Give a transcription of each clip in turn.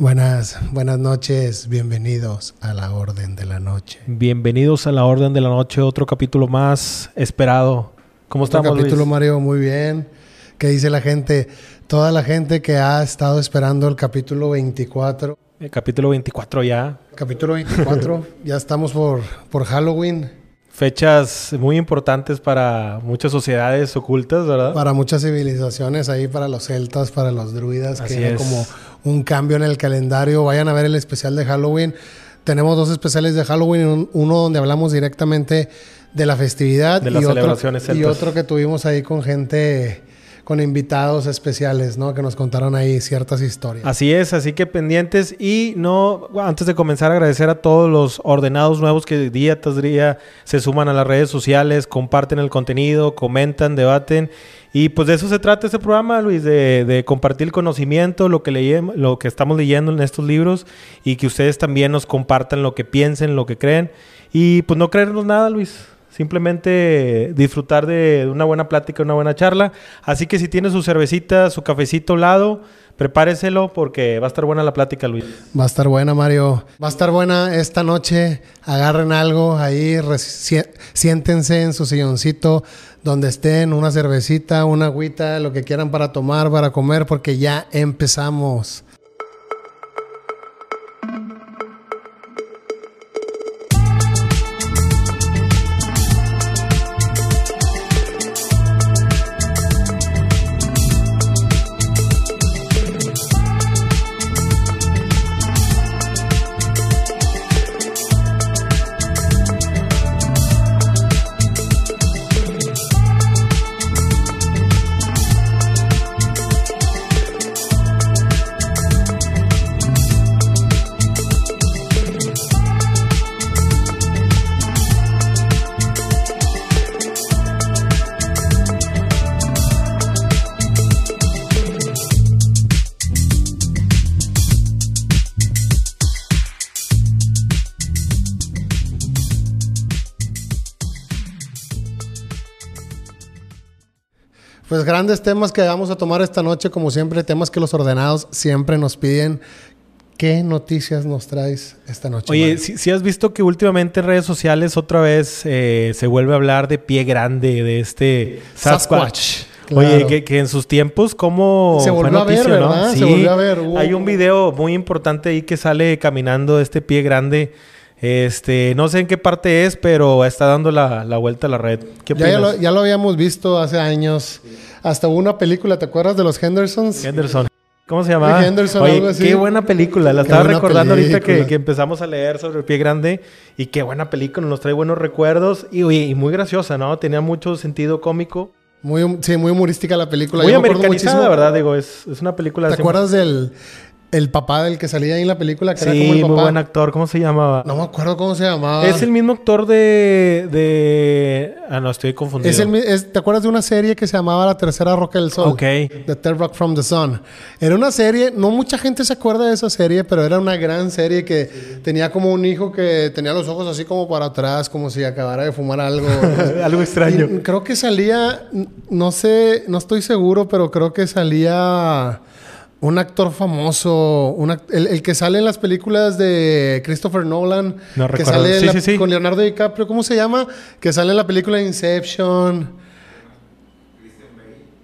Buenas, buenas noches, bienvenidos a la Orden de la Noche. Bienvenidos a la Orden de la Noche, otro capítulo más esperado. ¿Cómo Otro estamos, capítulo, Luis? Mario, muy bien. ¿Qué dice la gente? Toda la gente que ha estado esperando el capítulo 24. El capítulo 24 ya. Capítulo 24, ya estamos por, por Halloween. Fechas muy importantes para muchas sociedades ocultas, ¿verdad? Para muchas civilizaciones, ahí para los celtas, para los druidas, Así que es. como un cambio en el calendario. Vayan a ver el especial de Halloween. Tenemos dos especiales de Halloween, un- uno donde hablamos directamente de la festividad De las y, otro, y otro que tuvimos ahí con gente, con invitados especiales, ¿no? Que nos contaron ahí ciertas historias. Así es, así que pendientes y no, antes de comenzar agradecer a todos los ordenados nuevos que día tras día se suman a las redes sociales, comparten el contenido, comentan, debaten y pues de eso se trata este programa, Luis, de, compartir el conocimiento, lo que leemos, lo que estamos leyendo en estos libros y que ustedes también nos compartan lo que piensen, lo que creen y pues no creernos nada, Luis. Simplemente disfrutar de una buena plática, una buena charla. Así que si tiene su cervecita, su cafecito a un lado, prepáreselo porque va a estar buena la plática, Luis. Va a estar buena, Mario. Va a estar buena esta noche. Agarren algo ahí, siéntense en su silloncito, donde estén, una cervecita, una agüita, lo que quieran para tomar, para comer, porque ya empezamos. Pues grandes temas que vamos a tomar esta noche, como siempre, temas que los ordenados siempre nos piden. ¿Qué noticias nos traes esta noche? Oye, si, si has visto que últimamente en redes sociales otra vez eh, se vuelve a hablar de pie grande, de este Sasquatch. Sasquatch, Oye, claro. que, que en sus tiempos, ¿cómo Se fue volvió a ver, noticia, no? ¿verdad? Se Sí. volvió a ver. Hubo- Hay un video muy importante ahí que sale caminando este pie grande. Este, no sé en qué parte es, pero está dando la, la vuelta a la red. ¿Qué Ya, ya lo, ya lo habíamos visto hace años. Hasta hubo una película, ¿te acuerdas de los Hendersons? Henderson. ¿Cómo se llamaba? Henderson, Oye, algo así. qué buena película. La Qué estaba recordando ahorita que, empezamos a leer sobre el pie grande. Y qué buena película. Nos trae buenos recuerdos. Y, muy graciosa, ¿no? Tenía mucho sentido cómico. Muy, sí, muy humorística la película. Muy Yo me americanizada, muchísimo. ¿verdad? Digo, es, es una película... ¿Te así- acuerdas del el papá del que salía ahí en la película? Que Sí, era como el muy papá? buen actor. ¿Cómo se llamaba? No me acuerdo cómo se llamaba. Es el mismo actor de... de... Ah, no, estoy confundido. Es el es- ¿Te acuerdas de una serie que se llamaba La Tercera Roca del Sol? Ok. The Third Rock from the Sun. Era una serie, no mucha gente se acuerda de esa serie, pero era una gran serie que tenía como un hijo que tenía los ojos así como para atrás, como si acabara de fumar algo. Algo extraño. Y creo que salía, no sé, no estoy seguro, pero creo que salía un actor famoso, un act- el, el que sale en las películas de Christopher Nolan, No que recuerdo. sale en Sí, la- sí, sí. con Leonardo DiCaprio, ¿cómo se llama? Que sale en la película Inception.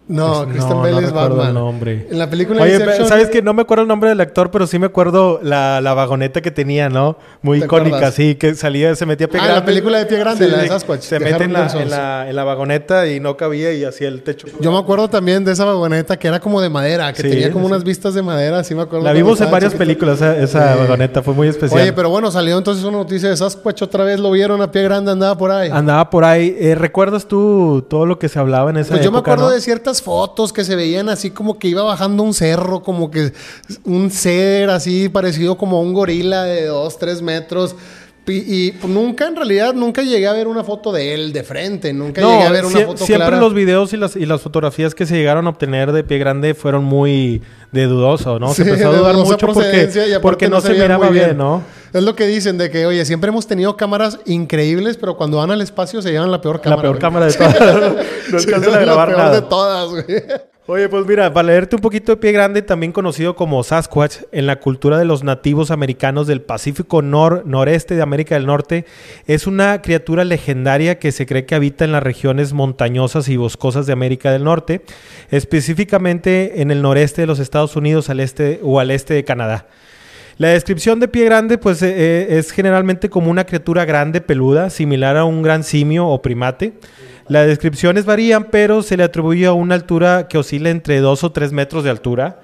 No, Pues, Christian no, Bale no es Batman. el nombre. En la película Oye, Inception. ¿sabes que No me acuerdo el nombre del actor, pero sí me acuerdo la, la vagoneta que tenía, ¿no? Muy ¿Te icónica, acuerdas? sí, que salía, se metía pie Ah, la película de Pie Grande, la de Sasquatch, Se mete en la, en, la, en la vagoneta y no cabía y hacía el techo. Yo me acuerdo también de esa vagoneta que era como de madera, que Sí, tenía como sí. unas vistas de madera, sí me acuerdo. La vimos en varias películas, esa, esa Sí. vagoneta, fue muy especial. Oye, pero bueno, salió entonces una noticia de Sasquatch otra vez, lo vieron a pie grande, andaba por ahí. Andaba por ahí. Eh, ¿Recuerdas tú todo lo que se hablaba en esa Pues yo me acuerdo no? de ciertas fotos que se veían así como que iba bajando un cerro, como que un ser así parecido como a un gorila de dos, tres metros. Y, y nunca, en realidad, nunca llegué a ver una foto de él de frente. Nunca llegué a ver una sie- foto siempre clara. los videos y las, y las fotografías que se llegaron a obtener de pie grande fueron muy de dudoso, ¿no? se empezó a dudar mucho porque, porque no, se miraba bien, ¿no? Es lo que dicen de que, oye, siempre hemos tenido cámaras increíbles, pero cuando van al espacio se llevan la peor cámara. la peor güey. cámara de todas. no Sí, alcanzan a la grabar peor nada. de todas, güey. Oye, pues mira, para leerte un poquito de pie grande, también conocido como Sasquatch, en la cultura de los nativos americanos del Pacífico nor noreste de América del Norte, es una criatura legendaria que se cree que habita en las regiones montañosas y boscosas de América del Norte, específicamente en el noreste de los Estados Unidos al este o al este de Canadá. La descripción de pie grande, pues eh, eh, es generalmente como una criatura grande, peluda, similar a un gran simio o primate. Las descripciones varían, pero se le atribuye a una altura que oscila entre 2 o 3 metros de altura.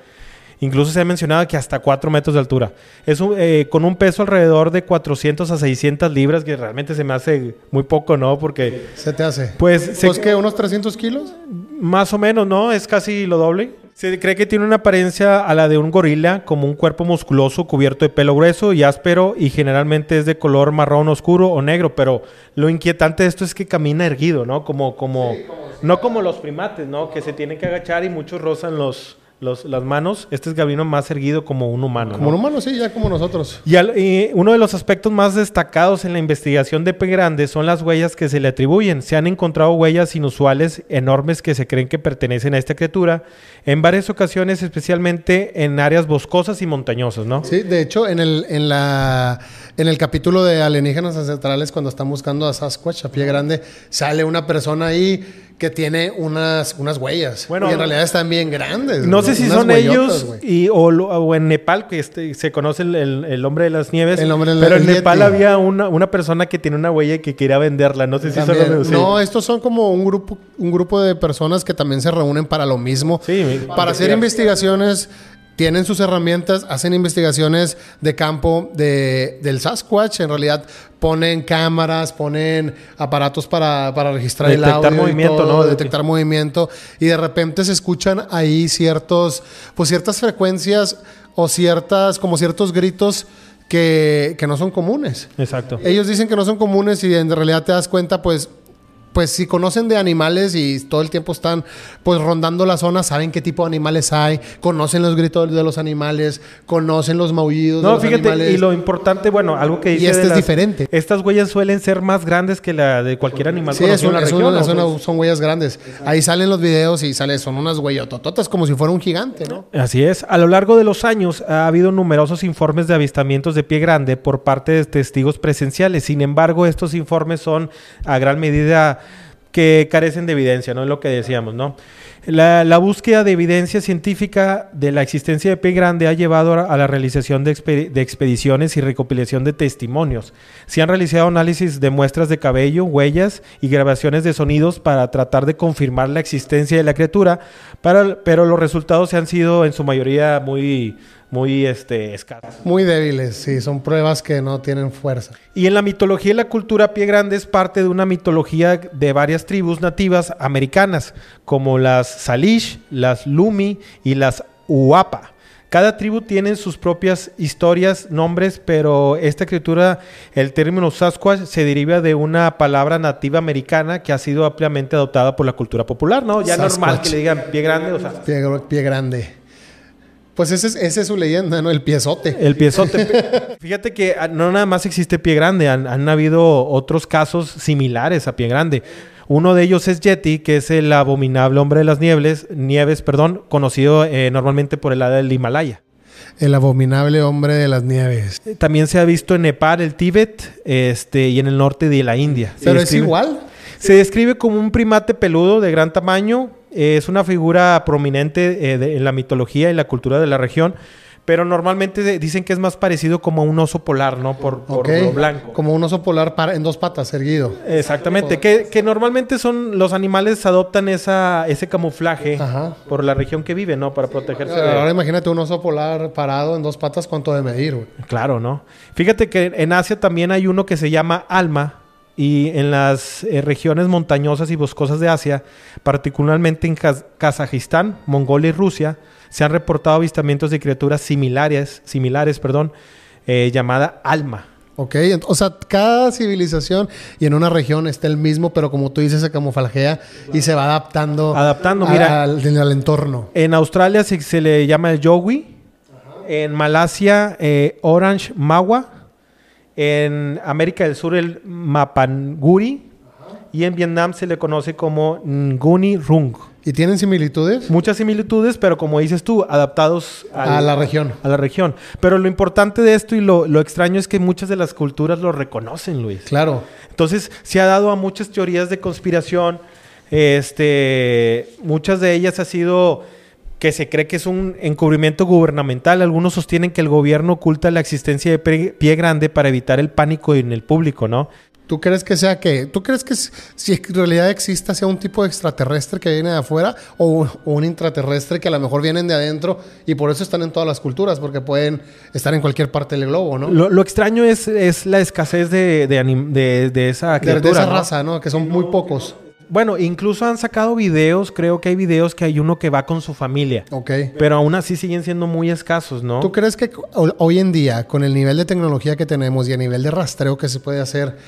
Incluso se ha mencionado que hasta 4 metros de altura. Es un, eh, con un peso alrededor de 400 a 600 libras, que realmente se me hace muy poco, ¿no? Porque... Se te hace. Pues... ¿Pues qué? ¿Unos 300 kilos? Más o menos, ¿no? Es casi lo doble. Se cree que tiene una apariencia a la de un gorila, como un cuerpo musculoso cubierto de pelo grueso y áspero y generalmente es de color marrón oscuro o negro, pero lo inquietante de esto es que camina erguido, ¿no? Como, como, no como los primates, ¿no? Que se tienen que agachar y muchos rozan los, los, las manos. Este es Gabino más erguido como un humano. Como un humano, sí, ya como nosotros. Y, al, y, uno de los aspectos más destacados en la investigación de P. grande son las huellas que se le atribuyen. Se han encontrado huellas inusuales enormes que se creen que pertenecen a esta criatura en varias ocasiones, especialmente en áreas boscosas y montañosas, ¿no? Sí, de hecho, en el, en la, en el capítulo de alienígenas ancestrales, cuando están buscando a Sasquatch, a pie grande, sale una persona ahí que tiene unas, unas huellas. Bueno, y en realidad están bien grandes. No, sé si son ellos y, o, o, en Nepal, que este, se conoce el, el, el, hombre de las nieves. El hombre de pero en Nepal había una, una, persona que tiene una huella y que quería venderla. No sé si también, son los No, estos son como un grupo, un grupo de personas que también se reúnen para lo mismo. Sí, para hacer investigaciones tienen sus herramientas, hacen investigaciones de campo de, del Sasquatch. En realidad ponen cámaras, ponen aparatos para, para registrar detectar el audio. movimiento, todo, ¿no? Detectar movimiento. Y de repente se escuchan ahí ciertos, pues ciertas frecuencias o ciertas, como ciertos gritos que, que no son comunes. Exacto. Ellos dicen que no son comunes y en realidad te das cuenta, pues pues si conocen de animales y todo el tiempo están pues rondando la zona, saben qué tipo de animales hay, conocen los gritos de los animales, conocen los maullidos no, de los fíjate, animales. y lo importante, bueno, algo que dice Y este de es las- diferente. Estas huellas suelen ser más grandes que la de cualquier animal Sí, es conocido en una, la es región. una- una- Pues, son huellas grandes. Ahí salen los videos y sale, son unas huellotototas como si fuera un gigante, ¿no? Así es. A lo largo de los años ha habido numerosos informes de avistamientos de pie grande por parte de testigos presenciales. Sin embargo, estos informes son a gran medida que carecen de evidencia, ¿no? Es lo que decíamos, ¿no? La, búsqueda de evidencia científica de la existencia de pie grande ha llevado a la realización de, expe- de expediciones y recopilación de testimonios. Se han realizado análisis de muestras de cabello, huellas y grabaciones de sonidos para tratar de confirmar la existencia de la criatura, pero los resultados se han sido en su mayoría muy, muy este, escasos. Muy débiles, sí, son pruebas que no tienen fuerza. Y en la mitología y la cultura, Pie Grande es parte de una mitología de varias tribus nativas americanas, como las Salish, las Lumi y las Uapa. Cada tribu tiene sus propias historias, nombres, pero esta criatura, el término Sasquatch, se deriva de una palabra nativa americana que ha sido ampliamente adoptada por la cultura popular, ¿no? Ya Sasquatch. normal que le digan pie grande, o sea, Pie, pie grande. Pues ese es, esa es su leyenda, ¿no? El piezote. El piezote. Fíjate que ah, no nada más existe pie grande, han, han habido otros casos similares a pie grande. Uno de ellos es Yeti, que es el abominable hombre de las nieves, nieves, perdón, conocido eh, normalmente por el área del Himalaya. El abominable hombre de las nieves. Eh, También se ha visto en Nepal, el Tíbet, este, y en el norte de la India. Se Pero es describe- igual. Se describe como un primate peludo de gran tamaño. Es una figura prominente eh, de- en la mitología y la cultura de la región. Pero normalmente dicen que es más parecido como a un oso polar, ¿no? Por, por lo blanco. Como un oso polar para- en dos patas, erguido. Exactamente, que, que normalmente son los animales adoptan esa, ese camuflaje Ajá. por la región que viven, ¿no? Para protegerse de... Ahora imagínate un oso polar parado en dos patas, ¿cuánto de medir, güey? Claro, ¿no? Fíjate que en Asia también hay uno que se llama alma y en las eh, regiones montañosas y boscosas de Asia, particularmente en Kaz- Kazajistán, Mongolia y Rusia, se han reportado avistamientos de criaturas similares, similares, perdón, eh, llamada alma. Ok, o sea, cada civilización y en una región está el mismo, pero como tú dices, se camuflagea y se va adaptando, Adaptando, a- mira. al, al entorno. En Australia se, se le llama el yowie. En Malasia, eh, orange mawa. En América del Sur, el mapanguri. Y en Vietnam se le conoce como nguni rung. ¿Y tienen similitudes? Muchas similitudes, pero como dices tú, adaptados a la región. A la región. Pero lo importante de esto y lo, lo, extraño es que muchas de las culturas lo reconocen, Luis. Claro. Entonces, se ha dado a muchas teorías de conspiración. Este, muchas de ellas ha sido que se cree que es un encubrimiento gubernamental. Algunos sostienen que el gobierno oculta la existencia de pie grande para evitar el pánico en el público, ¿no? ¿Tú crees que sea que, tú crees que si en realidad exista sea un tipo de extraterrestre que viene de afuera o, un intraterrestre que a lo mejor vienen de adentro y por eso están en todas las culturas, porque pueden estar en cualquier parte del globo, ¿no? Lo, extraño es, es, la escasez de, de, de, esa criatura, de, esa raza, ¿no? Que son muy pocos. Bueno, incluso han sacado videos, creo que hay videos que hay uno que va con su familia. Ok. Pero aún así siguen siendo muy escasos, ¿no? ¿Tú crees que hoy en día, con el nivel de tecnología que tenemos y a nivel de rastreo que se puede hacer,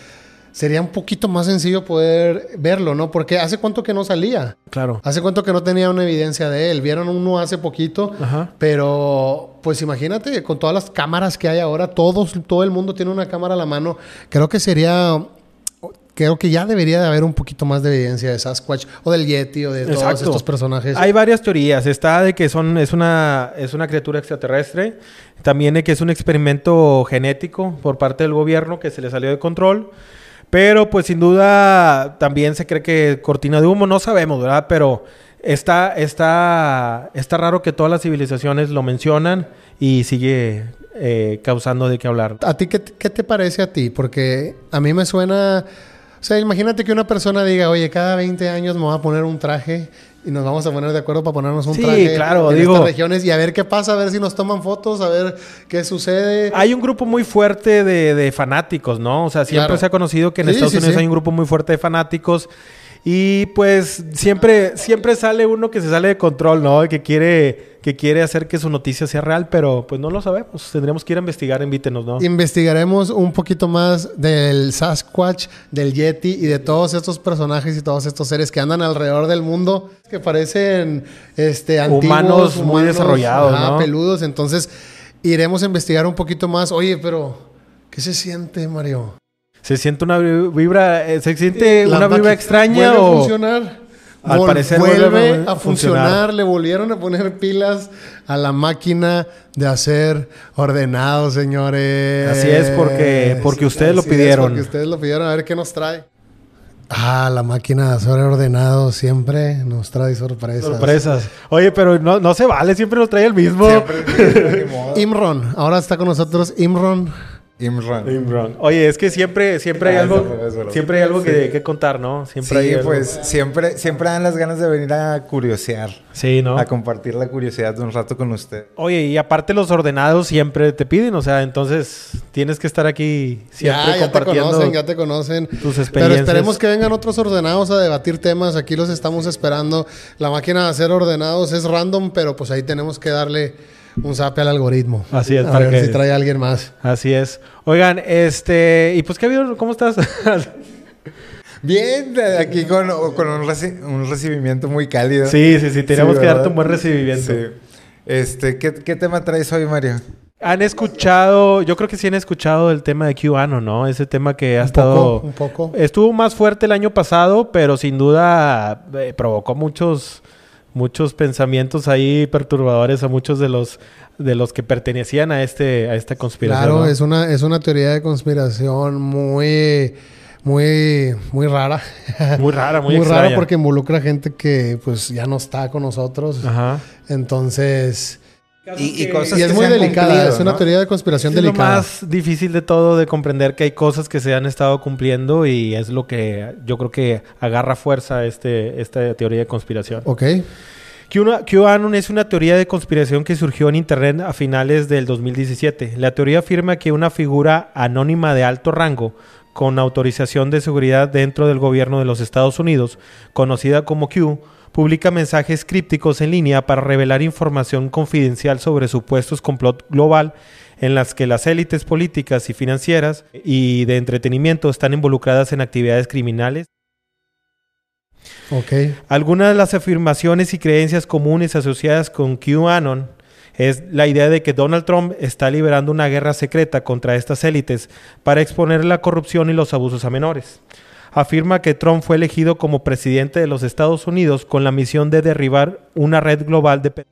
sería un poquito más sencillo poder verlo, ¿no? Porque hace cuánto que no salía. Claro. Hace cuánto que no tenía una evidencia de él. Vieron uno hace poquito, pero pues imagínate, con todas las cámaras que hay ahora, todos, todo el mundo tiene una cámara a la mano. Creo que sería creo que ya debería de haber un poquito más de evidencia de Sasquatch o del Yeti o de todos estos personajes. Hay varias teorías. Está de que son, es, una, es una criatura extraterrestre. También de que es un experimento genético por parte del gobierno que se le salió de control. Pero pues sin duda también se cree que cortina de humo, no sabemos, ¿verdad? Pero está, está, está raro que todas las civilizaciones lo mencionan y sigue eh, causando de qué hablar. ¿A ti qué, qué te parece a ti? Porque a mí me suena... O sea, imagínate que una persona diga, oye, cada 20 años me voy a poner un traje y nos vamos a poner de acuerdo para ponernos un traje claro, en digo, estas regiones y a ver qué pasa, a ver si nos toman fotos, a ver qué sucede. Hay un grupo muy fuerte de, fanáticos, ¿no? O sea, siempre se ha conocido que en Estados Unidos hay un grupo muy fuerte de fanáticos y pues siempre, siempre sale uno que se sale de control, ¿no? Que quiere, que quiere hacer que su noticia sea real, pero pues no lo sabemos. Tendríamos que ir a investigar, invítenos, ¿no? Investigaremos un poquito más del Sasquatch, del Yeti y de todos estos personajes y todos estos seres que andan alrededor del mundo, que parecen este, antiguos, humanos, muy desarrollados, ¿no? peludos. Entonces, iremos a investigar un poquito más. Oye, pero, ¿qué se siente, Mario? Se siente una vibra, eh, se siente una vibra extraña vuelve o a funcionar. Al parecer vuelve, a funcionar. Le volvieron a poner pilas a la máquina de hacer ordenados, señores. Así es, porque, porque ustedes lo pidieron. porque ustedes lo pidieron. A ver qué nos trae. Ah, la máquina de hacer ordenados siempre nos trae sorpresas. Sorpresas. Oye, pero no, no se vale, siempre nos trae el mismo. Imron, ahora está con nosotros Imron. Imran. Oye, es que siempre, siempre hay ah, algo, siempre hay algo que, contar, ¿no? Siempre sí, pues siempre, siempre dan las ganas de venir a curiosear. Sí, ¿no? A compartir la curiosidad de un rato con usted. Oye, y aparte los ordenados siempre te piden, o sea, entonces tienes que estar aquí siempre ya, ya te conocen, ya te conocen. Tus experiencias. Pero esperemos que vengan otros ordenados a debatir temas. Aquí los estamos esperando. La máquina de hacer ordenados es random, pero pues ahí tenemos que darle un zape al algoritmo. Así es. A para ver que... si trae a alguien más. Así es. Oigan, este... ¿Y pues qué habido? ¿Cómo estás? Bien, aquí con, con un, un, recibimiento muy cálido. Sí, sí, sí. Tenemos que darte un buen recibimiento. Sí. Este, ¿qué, ¿qué, tema traes hoy, Mario? Han escuchado, yo creo que sí han escuchado el tema de QAnon, ¿no? Ese tema que ha un estado... Poco, un poco. Estuvo más fuerte el año pasado, pero sin duda eh, provocó muchos muchos pensamientos ahí perturbadores a muchos de los de los que pertenecían a este a esta conspiración. Claro, es una es una teoría de conspiración muy muy muy rara. Muy rara, muy, muy rara porque involucra gente que pues ya no está con nosotros. Ajá. Entonces, y, cosas es muy delicada, es una teoría de conspiración delicada. Es lo más difícil de todo de comprender que hay cosas que se han estado cumpliendo y es lo que yo creo que agarra fuerza este, esta teoría de conspiración. Ok. QAnon es una teoría de conspiración que surgió en Internet a finales del 2017. La teoría afirma que una figura anónima de alto rango con autorización de seguridad dentro del gobierno de los Estados Unidos, conocida como Q, publica mensajes crípticos en línea para revelar información confidencial sobre supuestos complot global en las que las élites políticas y financieras y de entretenimiento están involucradas en actividades criminales. Okay. Algunas de las afirmaciones y creencias comunes asociadas con QAnon es la idea de que Donald Trump está liberando una guerra secreta contra estas élites para exponer la corrupción y los abusos a menores. Afirma que Trump fue elegido como presidente de los Estados Unidos con la misión de derribar una red global de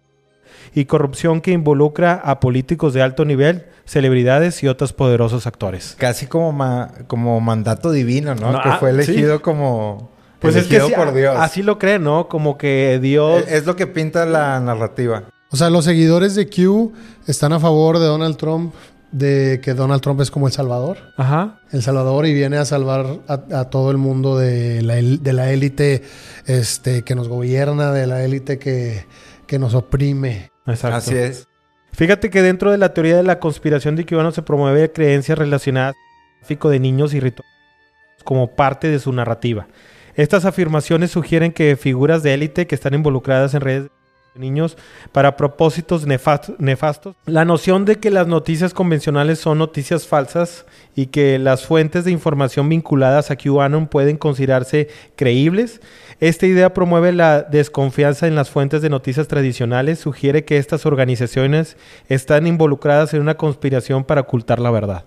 y corrupción que involucra a políticos de alto nivel, celebridades y otros poderosos actores. Casi como, ma- como mandato divino, ¿no? No, que ah, fue sí. elegido como... Pues es que elegido sí, por Dios. así lo creen, ¿no? Como que Dios... Es lo que pinta la narrativa. O sea, los seguidores de Q están a favor de Donald Trump, de que Donald Trump es como el Salvador. Ajá. El Salvador y viene a salvar a, a todo el mundo de la, el- de la élite este, que nos gobierna, de la élite que, que nos oprime. Exacto. Así es. Fíjate que dentro de la teoría de la conspiración de QAnon se promueve creencias relacionadas al tráfico de niños y rituales como parte de su narrativa. Estas afirmaciones sugieren que figuras de élite que están involucradas en redes de niños para propósitos nefast- nefastos. La noción de que las noticias convencionales son noticias falsas y que las fuentes de información vinculadas a QAnon pueden considerarse creíbles. Esta idea promueve la desconfianza en las fuentes de noticias tradicionales, sugiere que estas organizaciones están involucradas en una conspiración para ocultar la verdad.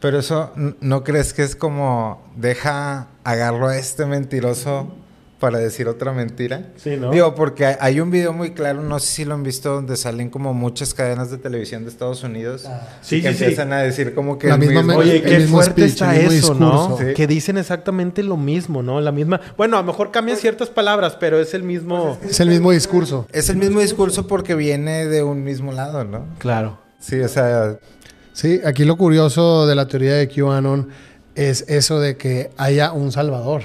Pero eso, ¿no crees que es como deja, agarro a este mentiroso para decir otra mentira? Sí, ¿no? Digo, porque hay- un video muy claro, no sé si lo han visto, donde salen como muchas cadenas de televisión de Estados Unidos. Sí, que sí, sí. empiezan a decir como que La el misma mismo- me- Oye, qué fuerte speech, está eso, ¿no? Sí. Que dicen exactamente lo mismo, ¿no? La misma. Bueno, a lo mejor cambian ciertas palabras, pero es el mismo. Es el mismo discurso. Es el mismo discurso porque viene de un mismo lado, ¿no? Claro. Sí, o sea, Sí, aquí lo curioso de la teoría de QAnon es eso de que haya un salvador.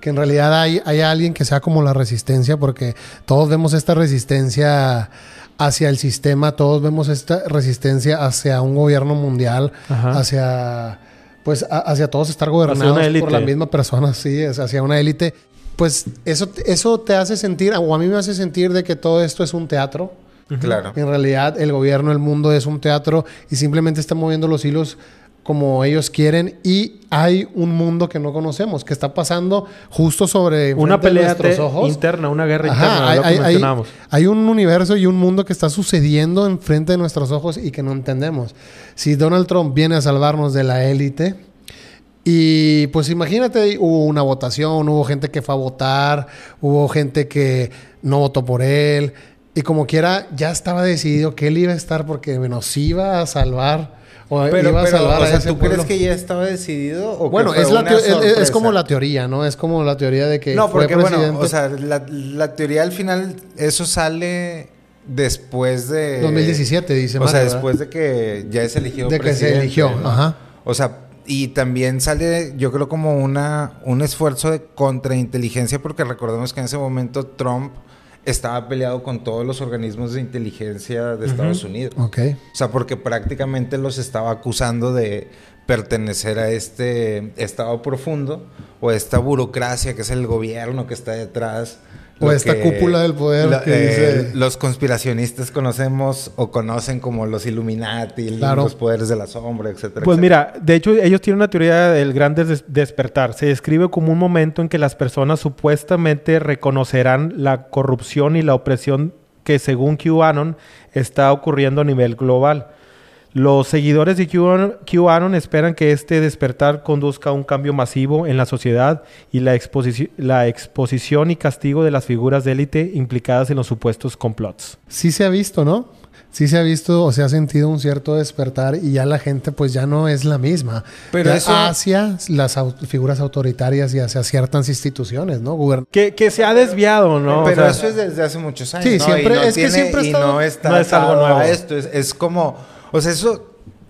Que en realidad hay, hay alguien que sea como la resistencia, porque todos vemos esta resistencia hacia el sistema, todos vemos esta resistencia hacia un gobierno mundial, Ajá. hacia pues a- hacia todos estar gobernados una élite. por la misma persona, sí, es hacia una élite. Pues eso, te- eso te hace sentir, o a mí me hace sentir de que todo esto es un teatro. claro. En realidad, el gobierno, el mundo es un teatro y simplemente está moviendo los hilos como ellos quieren y hay un mundo que no conocemos, que está pasando justo sobre Una de pelea te- ojos. interna, una guerra Ajá, interna, hay, lo que hay- hay- mencionamos. hay un universo y un mundo que está sucediendo enfrente de nuestros ojos y que no entendemos. Si Donald Trump viene a salvarnos de la élite, y pues imagínate, hubo una votación, hubo gente que fue a votar, hubo gente que no votó por él, y como quiera, ya estaba decidido que él iba a estar porque nos iba a salvar, o Pero, iba a pero, salvar o a sea, ese ¿tú pueblo. crees que ya estaba decidido? O Bueno, es, la como la teoría, ¿no? Es como la teoría de que No, fue porque bueno, presidente. o sea, la, la teoría al final, eso sale después de... 2017, dice O sea, después de que ya es elegido De que se presidente, eligió, ¿no? ajá. O sea, y también sale, yo creo, como una, un esfuerzo de contrainteligencia, porque recordemos que en ese momento Trump estaba peleado con todos los organismos de inteligencia de Estados Unidos. Ok. O sea, porque prácticamente los estaba acusando de pertenecer a este estado profundo o esta burocracia que es el gobierno que está detrás. O Lo esta cúpula del poder lo- que eh, dice- Los conspiracionistas conocemos o conocen como los Illuminati, Claro. los poderes de la sombra, etcétera. Pues etcétera. mira, de hecho ellos tienen una teoría del gran des- despertar. Se describe como un momento en que las personas supuestamente reconocerán la corrupción y la opresión que según QAnon está ocurriendo a nivel global. Los seguidores de QAnon, esperan que este despertar conduzca a un cambio masivo en la sociedad y la, exposici- la exposición y castigo de las figuras de élite implicadas en los supuestos complots. Sí se ha visto, ¿no? Sí se ha visto o se ha sentido un cierto despertar y ya la gente pues ya no es la misma. Pero eso- hacia las figuras autoritarias y hacia ciertas instituciones, ¿no? Gubern- Que, que se ha desviado, ¿no? O Pero sea, eso es desde hace muchos años. Sí, ¿no? siempre- Y no es que siempre ha y estado- no está no es algo nuevo. esto. Es, es como, o sea, eso,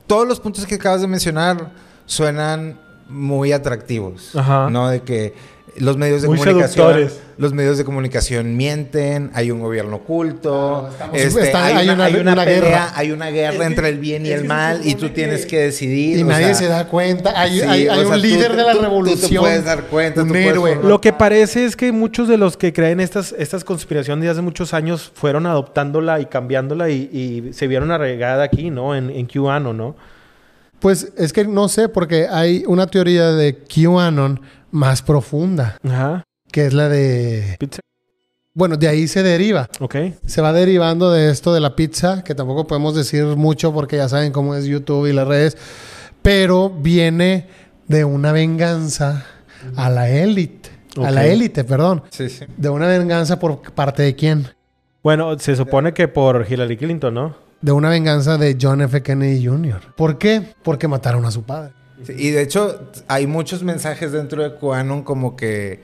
todos los puntos que acabas de mencionar suenan muy atractivos, Ajá. ¿no? De que los medios de Muy comunicación, seductores. los medios de comunicación mienten, hay un gobierno oculto, Claro, estamos- este, está- hay, hay una, una- hay una una pelea, guerra. hay una guerra entre el bien y el mal y tú tienes que decidir. Y nadie sea, se da cuenta. Hay, sí, hay- o hay sea, un tú- líder de la tú- tú te revolución. puedes dar cuenta, un tú héroe. Lo que parece es que muchos de los que creen estas, estas conspiraciones de hace muchos años fueron adoptándola y cambiándola y, y se vieron arraigada aquí, ¿no? En, en QAnon, ¿no? Pues es que no sé, porque hay una teoría de QAnon más profunda, Ajá. que es la de... Pizza. Bueno, de ahí se deriva. Ok. Se va derivando de esto de la pizza, que tampoco podemos decir mucho porque ya saben cómo es YouTube y las redes, pero viene de una venganza a la élite. A la élite, perdón. Sí, sí. De una venganza por parte de quién? Bueno, se supone que por Hillary Clinton, ¿no? De una venganza de John F. Kennedy Jr. ¿Por qué? Porque mataron a su padre. Sí, Y de hecho, hay muchos mensajes dentro de QAnon como que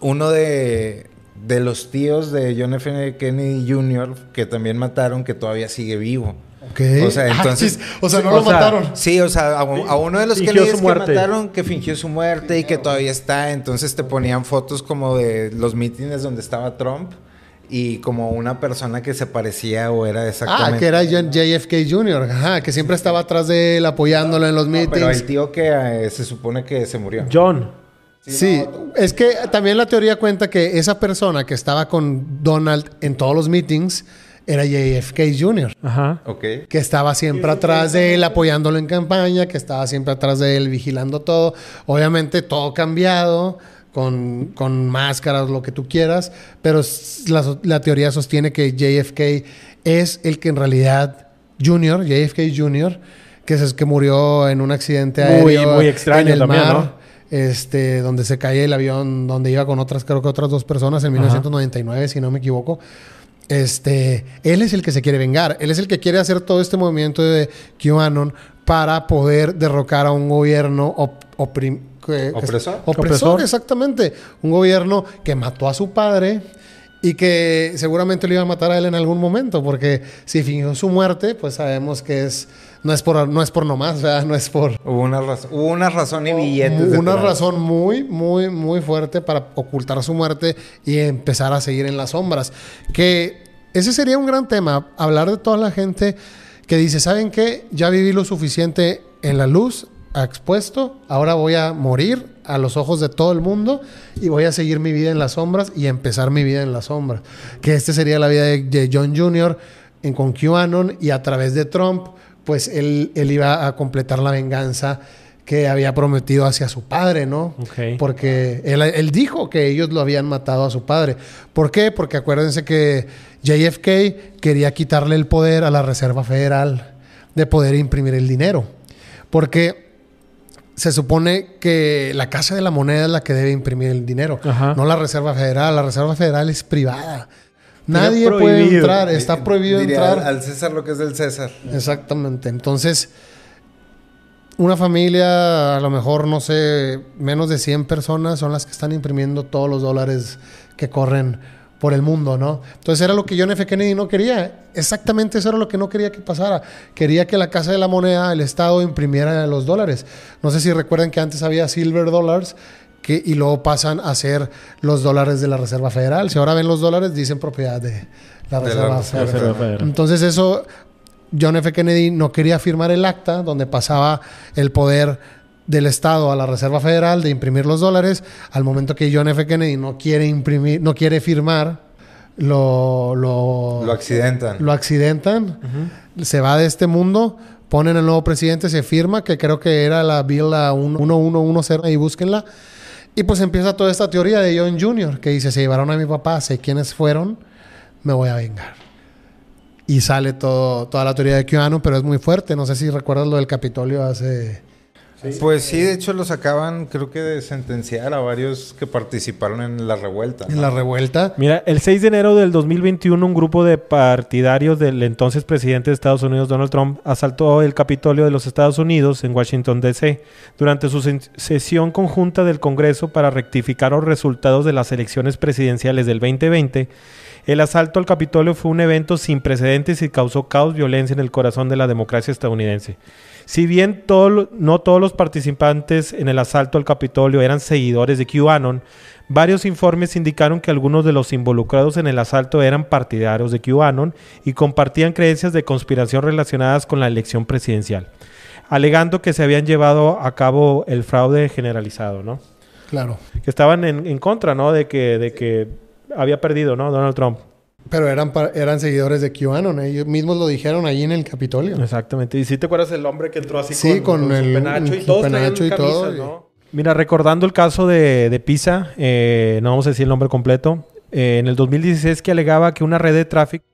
uno de, de los tíos de John F. Kennedy Jr., que también mataron, que todavía sigue vivo. Ok. O sea, Ah, entonces- sí, o sea, no o lo sea, mataron. Sí, o sea, a, a uno de los que muerte. mataron, que fingió su muerte y que todavía está. Entonces te ponían fotos como de los mítines donde estaba Trump y como una persona que se parecía o era exactamente. Ah, que era John JFK Jr. Ajá, que siempre estaba atrás de él apoyándolo en los No, meetings. pero el tío que eh, se supone que se murió. John. Sí, es que también la teoría cuenta que esa persona que estaba con Donald en todos los meetings era JFK Jr., Ajá. Ok. que estaba siempre atrás de él apoyándolo en campaña, que estaba siempre atrás de él vigilando todo. Obviamente todo cambiado, con, con máscaras, lo que tú quieras, pero la, teoría sostiene que JFK es el que en realidad Jr., JFK Jr., que es el que murió en un accidente Muy, aéreo muy extraño en el también, mar ¿no? este, donde se cae el avión, donde iba con otras, creo que otras dos personas en 1999, si no me equivoco. Este, él es el que se quiere vengar. Él es el que quiere hacer todo este movimiento de QAnon para poder derrocar a un gobierno op- oprim- que- ¿Opresor? Opresor, Opresor. exactamente. Un gobierno que mató a su padre y que seguramente lo iba a matar a él en algún momento, porque si fingió su muerte, pues sabemos que es no es por no es por nomás, ¿verdad? no es por Hubo una, raz- hubo una razón y billetes. una detrás. razón muy, muy, muy fuerte para ocultar su muerte y empezar a seguir en las sombras. Que ese sería un gran tema, hablar de toda la gente que dice, ¿saben qué? Ya viví lo suficiente en la luz, expuesto, ahora voy a morir a los ojos de todo el mundo y voy a seguir mi vida en las sombras y empezar mi vida en las sombras. Que este sería la vida de, de John Jr. en con QAnon y a través de Trump, pues él, él iba a completar la venganza que había prometido hacia su padre, ¿no? Porque él, él dijo que ellos lo habían matado a su padre. ¿Por qué? Porque acuérdense que JFK quería quitarle el poder a la Reserva Federal de poder imprimir el dinero. Porque se supone que la Casa de la Moneda es la que debe imprimir el dinero, Ajá. no la Reserva Federal. La Reserva Federal es privada. Nadie puede prohibido. entrar, está prohibido Diría entrar. Al César lo que es del César. Exactamente. Entonces, una familia, a lo mejor, no sé, menos de 100 personas son las que están imprimiendo todos los dólares que corren por el mundo, ¿no? Entonces era lo que John F. Kennedy no quería. Exactamente eso era lo que no quería que pasara. Quería que la Casa de la Moneda, el Estado, imprimiera los dólares. No sé si recuerdan que antes había silver dollars que, y luego pasan a ser los dólares de la Reserva Federal. Si ahora ven los dólares, dicen propiedad de la De la Reserva Reserva Federal. Reserva Federal. Entonces eso, John F. Kennedy no quería firmar el acta donde pasaba el poder del Estado a la Reserva Federal de imprimir los dólares. Al momento que John F. Kennedy no quiere imprimir, no quiere firmar, lo, lo, Lo accidentan. lo accidentan, se va de este mundo, ponen al nuevo presidente, se firma, que creo que era la Bill la 1110, ahí búsquenla. Y pues empieza toda esta teoría de John Jr., que dice, se llevaron a mi papá, sé quiénes fueron, me voy a vengar. Y sale todo, toda la teoría de QAnon, pero es muy fuerte. No sé si recuerdas lo del Capitolio hace... Pues sí, de hecho los acaban, creo que de sentenciar a varios que participaron en la revuelta. En la revuelta. Mira, el 6 de enero del 2021 un grupo de partidarios del entonces presidente de Estados Unidos, Donald Trump, asaltó el Capitolio de los Estados Unidos en Washington, D.C. durante su sesión conjunta del Congreso para rectificar los resultados de las elecciones presidenciales del 2020. El asalto al Capitolio fue un evento sin precedentes y causó caos y violencia en el corazón de la democracia estadounidense. Si bien todo no todos los participantes en el asalto al Capitolio eran seguidores de QAnon, varios informes indicaron que algunos de los involucrados en el asalto eran partidarios de QAnon y compartían creencias de conspiración relacionadas con la elección presidencial, alegando que se habían llevado a cabo el fraude generalizado, ¿no? Claro. Que estaban en, en contra, ¿no? De que, de que había perdido, ¿no? Donald Trump. Pero eran, eran seguidores de QAnon. Ellos mismos lo dijeron allí en el Capitolio. Exactamente. ¿Y si te acuerdas el hombre que entró así Sí, con su el- penacho y todos penacho y todo, camisas, ¿no? Mira, recordando el caso de, de Pisa, eh, no vamos a decir el nombre completo, eh, en el 2016 que alegaba que una red de tráfico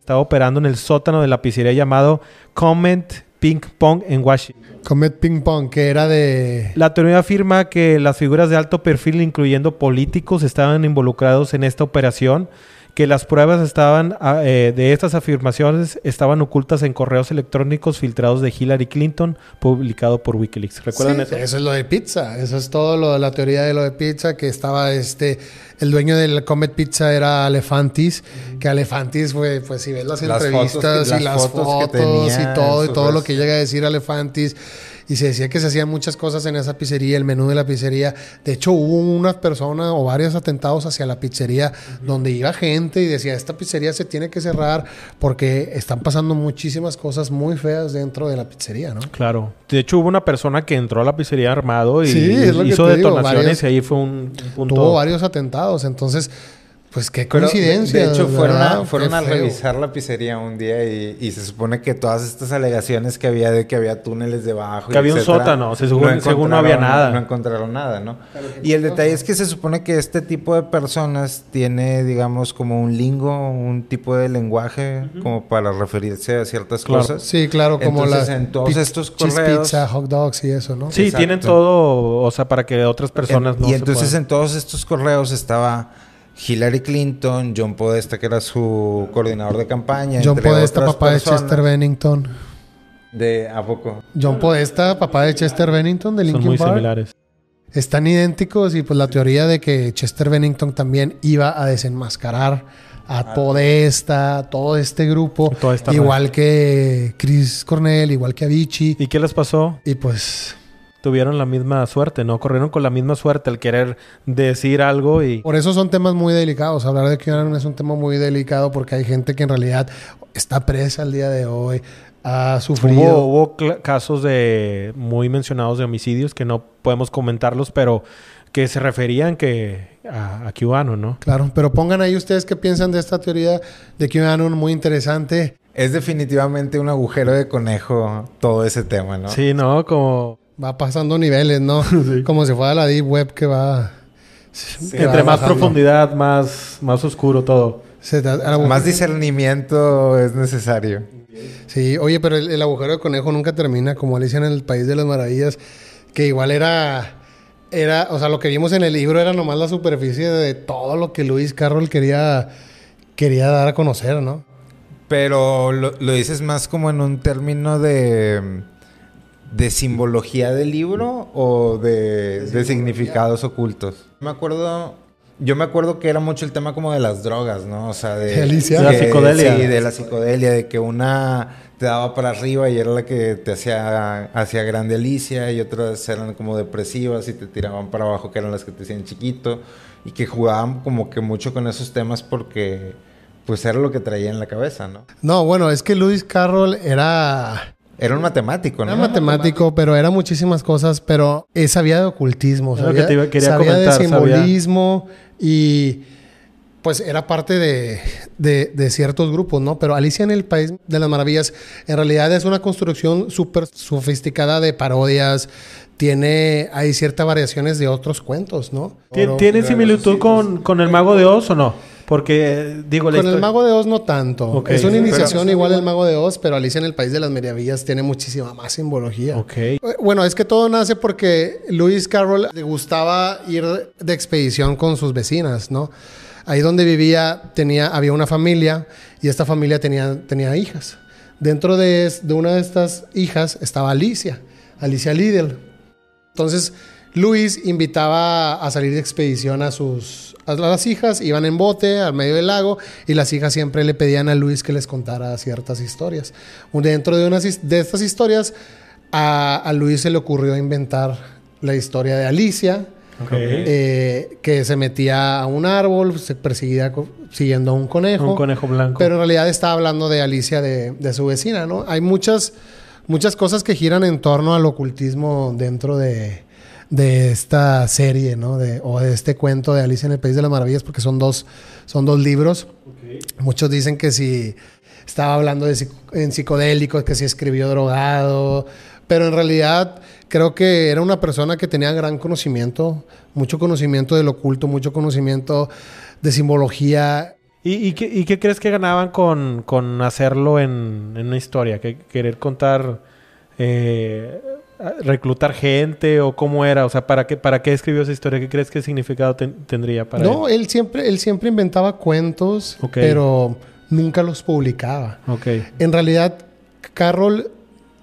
estaba operando en el sótano de la pizzería llamado Comment Ping Pong en Washington. Comet Ping Pong, que era de... La teoría afirma que las figuras de alto perfil, incluyendo políticos, estaban involucrados en esta operación que las pruebas estaban ah, eh, de estas afirmaciones estaban ocultas en correos electrónicos filtrados de Hillary Clinton, publicado por WikiLeaks. ¿Recuerdan Sí, eso? Eso es lo de pizza. Eso es todo lo de la teoría de lo de pizza, que estaba este... El dueño del Comet Pizza era Alefantis, que Alefantis fue, pues si ves las, Las entrevistas fotos que- y las las fotos fotos, que tenía y todo, y todo lo que llega a decir Alefantis. Y se decía que se hacían muchas cosas en esa pizzería, el menú de la pizzería. De hecho, hubo una persona o varios atentados hacia la pizzería donde iba gente y decía, esta pizzería se tiene que cerrar porque están pasando muchísimas cosas muy feas dentro de la pizzería, ¿no? Claro. De hecho, hubo una persona que entró a la pizzería armado y Sí, hizo digo, detonaciones varios- y ahí fue un, un punto. Tuvo varios atentados, entonces, pues qué Pero, de- coincidencia. De, hecho, fueron, verdad, a, fueron a revisar la pizzería un día y, y se supone que todas estas alegaciones que había de que había túneles debajo. y Que había un sótano, se supone- según no había nada. No encontraron nada, ¿no? Y el detalle es que se supone que este tipo de personas tiene, digamos, como un lingo, un tipo de lenguaje como para referirse a ciertas Claro. cosas. Sí, claro, como Entonces, la en todos estos correos- pizza, hot dogs y eso, ¿no? Sí, Exacto. tienen todo, o sea, para que otras personas En- no y se entonces puedan- en todos estos correos estaba Hillary Clinton, John Podesta, que era su coordinador de campaña. John entre Podesta, otras papá de. Chester Bennington. De, ¿A poco? John Podesta, papá de Chester Bennington de son Linkin muy Park. similares. Están idénticos y pues la teoría de que Chester Bennington también iba a desenmascarar a Podesta, todo este grupo, Toda esta igual que Chris Cornell, igual que Avicii. ¿Y qué les pasó? Y pues Tuvieron la misma suerte, ¿no? Corrieron con la misma suerte al querer decir algo y... Por eso son temas muy delicados. Hablar de QAnon es un tema muy delicado porque hay gente que en realidad está presa al día de hoy, ha sufrido. Hubo, hubo casos de muy mencionados de homicidios que no podemos comentarlos, pero que se referían que a, a QAnon, ¿no? Claro, pero pongan ahí ustedes qué piensan de esta teoría de QAnon muy interesante. Es definitivamente un agujero de conejo todo ese tema, ¿no? Sí, ¿no? Como Va pasando niveles, ¿no? Como si fuera la Deep Web que va. que entre va más bajando. profundidad, más, más oscuro todo. Se da- el agujero- Más discernimiento es necesario. Sí, oye, pero el, el agujero de conejo nunca termina, como Alicia en el País de las Maravillas, que igual era. Era, o sea, lo que vimos en el libro era nomás la superficie de todo lo que Luis Carroll quería, quería dar a conocer, ¿no? Pero lo, lo dices más como en un término de, de simbología del libro o de, de significados ocultos. Me acuerdo, yo me acuerdo que era mucho el tema como de las drogas, ¿no? O sea, de, De Alicia. De la psicodelia. Sí, de la psicodelia, de que una te daba para arriba y era la que te hacía, hacía grande Alicia y otras eran como depresivas y te tiraban para abajo que eran las que te hacían chiquito y que jugaban como que mucho con esos temas porque pues era lo que traía en la cabeza, ¿no? No, bueno, es que Luis Carroll era, Era un matemático, ¿no? era matemático, pero era muchísimas cosas, pero sabía de ocultismo, lo sabía, que te iba- quería sabía de sabía. simbolismo y pues era parte de, de- de ciertos grupos, ¿no? Pero Alicia en el País de las Maravillas en realidad es una construcción súper sofisticada de parodias, tiene, hay ciertas variaciones de otros cuentos, ¿no? ¿Tien- Oro- ¿Tiene similitud con, con el Mago de Oz o no? Porque, digo, la Con el historia- Mago de Oz no tanto. Es una Pero- iniciación igual el Mago de Oz, pero Alicia en el País de las Maravillas tiene muchísima más simbología. Ok. Eh, Bueno, es que todo nace porque Lewis Carroll le gustaba ir de expedición con sus vecinas, ¿no? Ahí donde vivía tenía, había una familia y esta familia tenía, tenía hijas. Dentro de, de una de estas hijas estaba Alicia, Alicia Liddell. Entonces, Luis invitaba a salir de expedición a sus a las hijas, iban en bote al medio del lago y las hijas siempre le pedían a Luis que les contara ciertas historias. Dentro de, unas, his- de estas historias, a, a Luis se le ocurrió inventar la historia de Alicia, eh, que se metía a un árbol, se perseguía siguiendo a un conejo. Un conejo blanco. Pero en realidad estaba hablando de Alicia, de, de su vecina, ¿no? Hay muchas, muchas cosas que giran en torno al ocultismo dentro de, de esta serie, ¿no? De, o de este cuento de Alicia en el País de las Maravillas, porque son dos, son dos libros. Muchos dicen que si estaba hablando de en psicodélicos, que si escribió drogado, pero en realidad creo que era una persona que tenía gran conocimiento, mucho conocimiento del oculto, mucho conocimiento de simbología. ¿Y, y qué, y qué crees que ganaban con, con hacerlo en, en una historia? Que querer contar eh, reclutar gente o cómo era? O sea, ¿para qué, para qué escribió esa historia? ¿Qué crees que significado tendría para no, él? siempre, él siempre inventaba cuentos, pero nunca los publicaba. Okay. En realidad, Carroll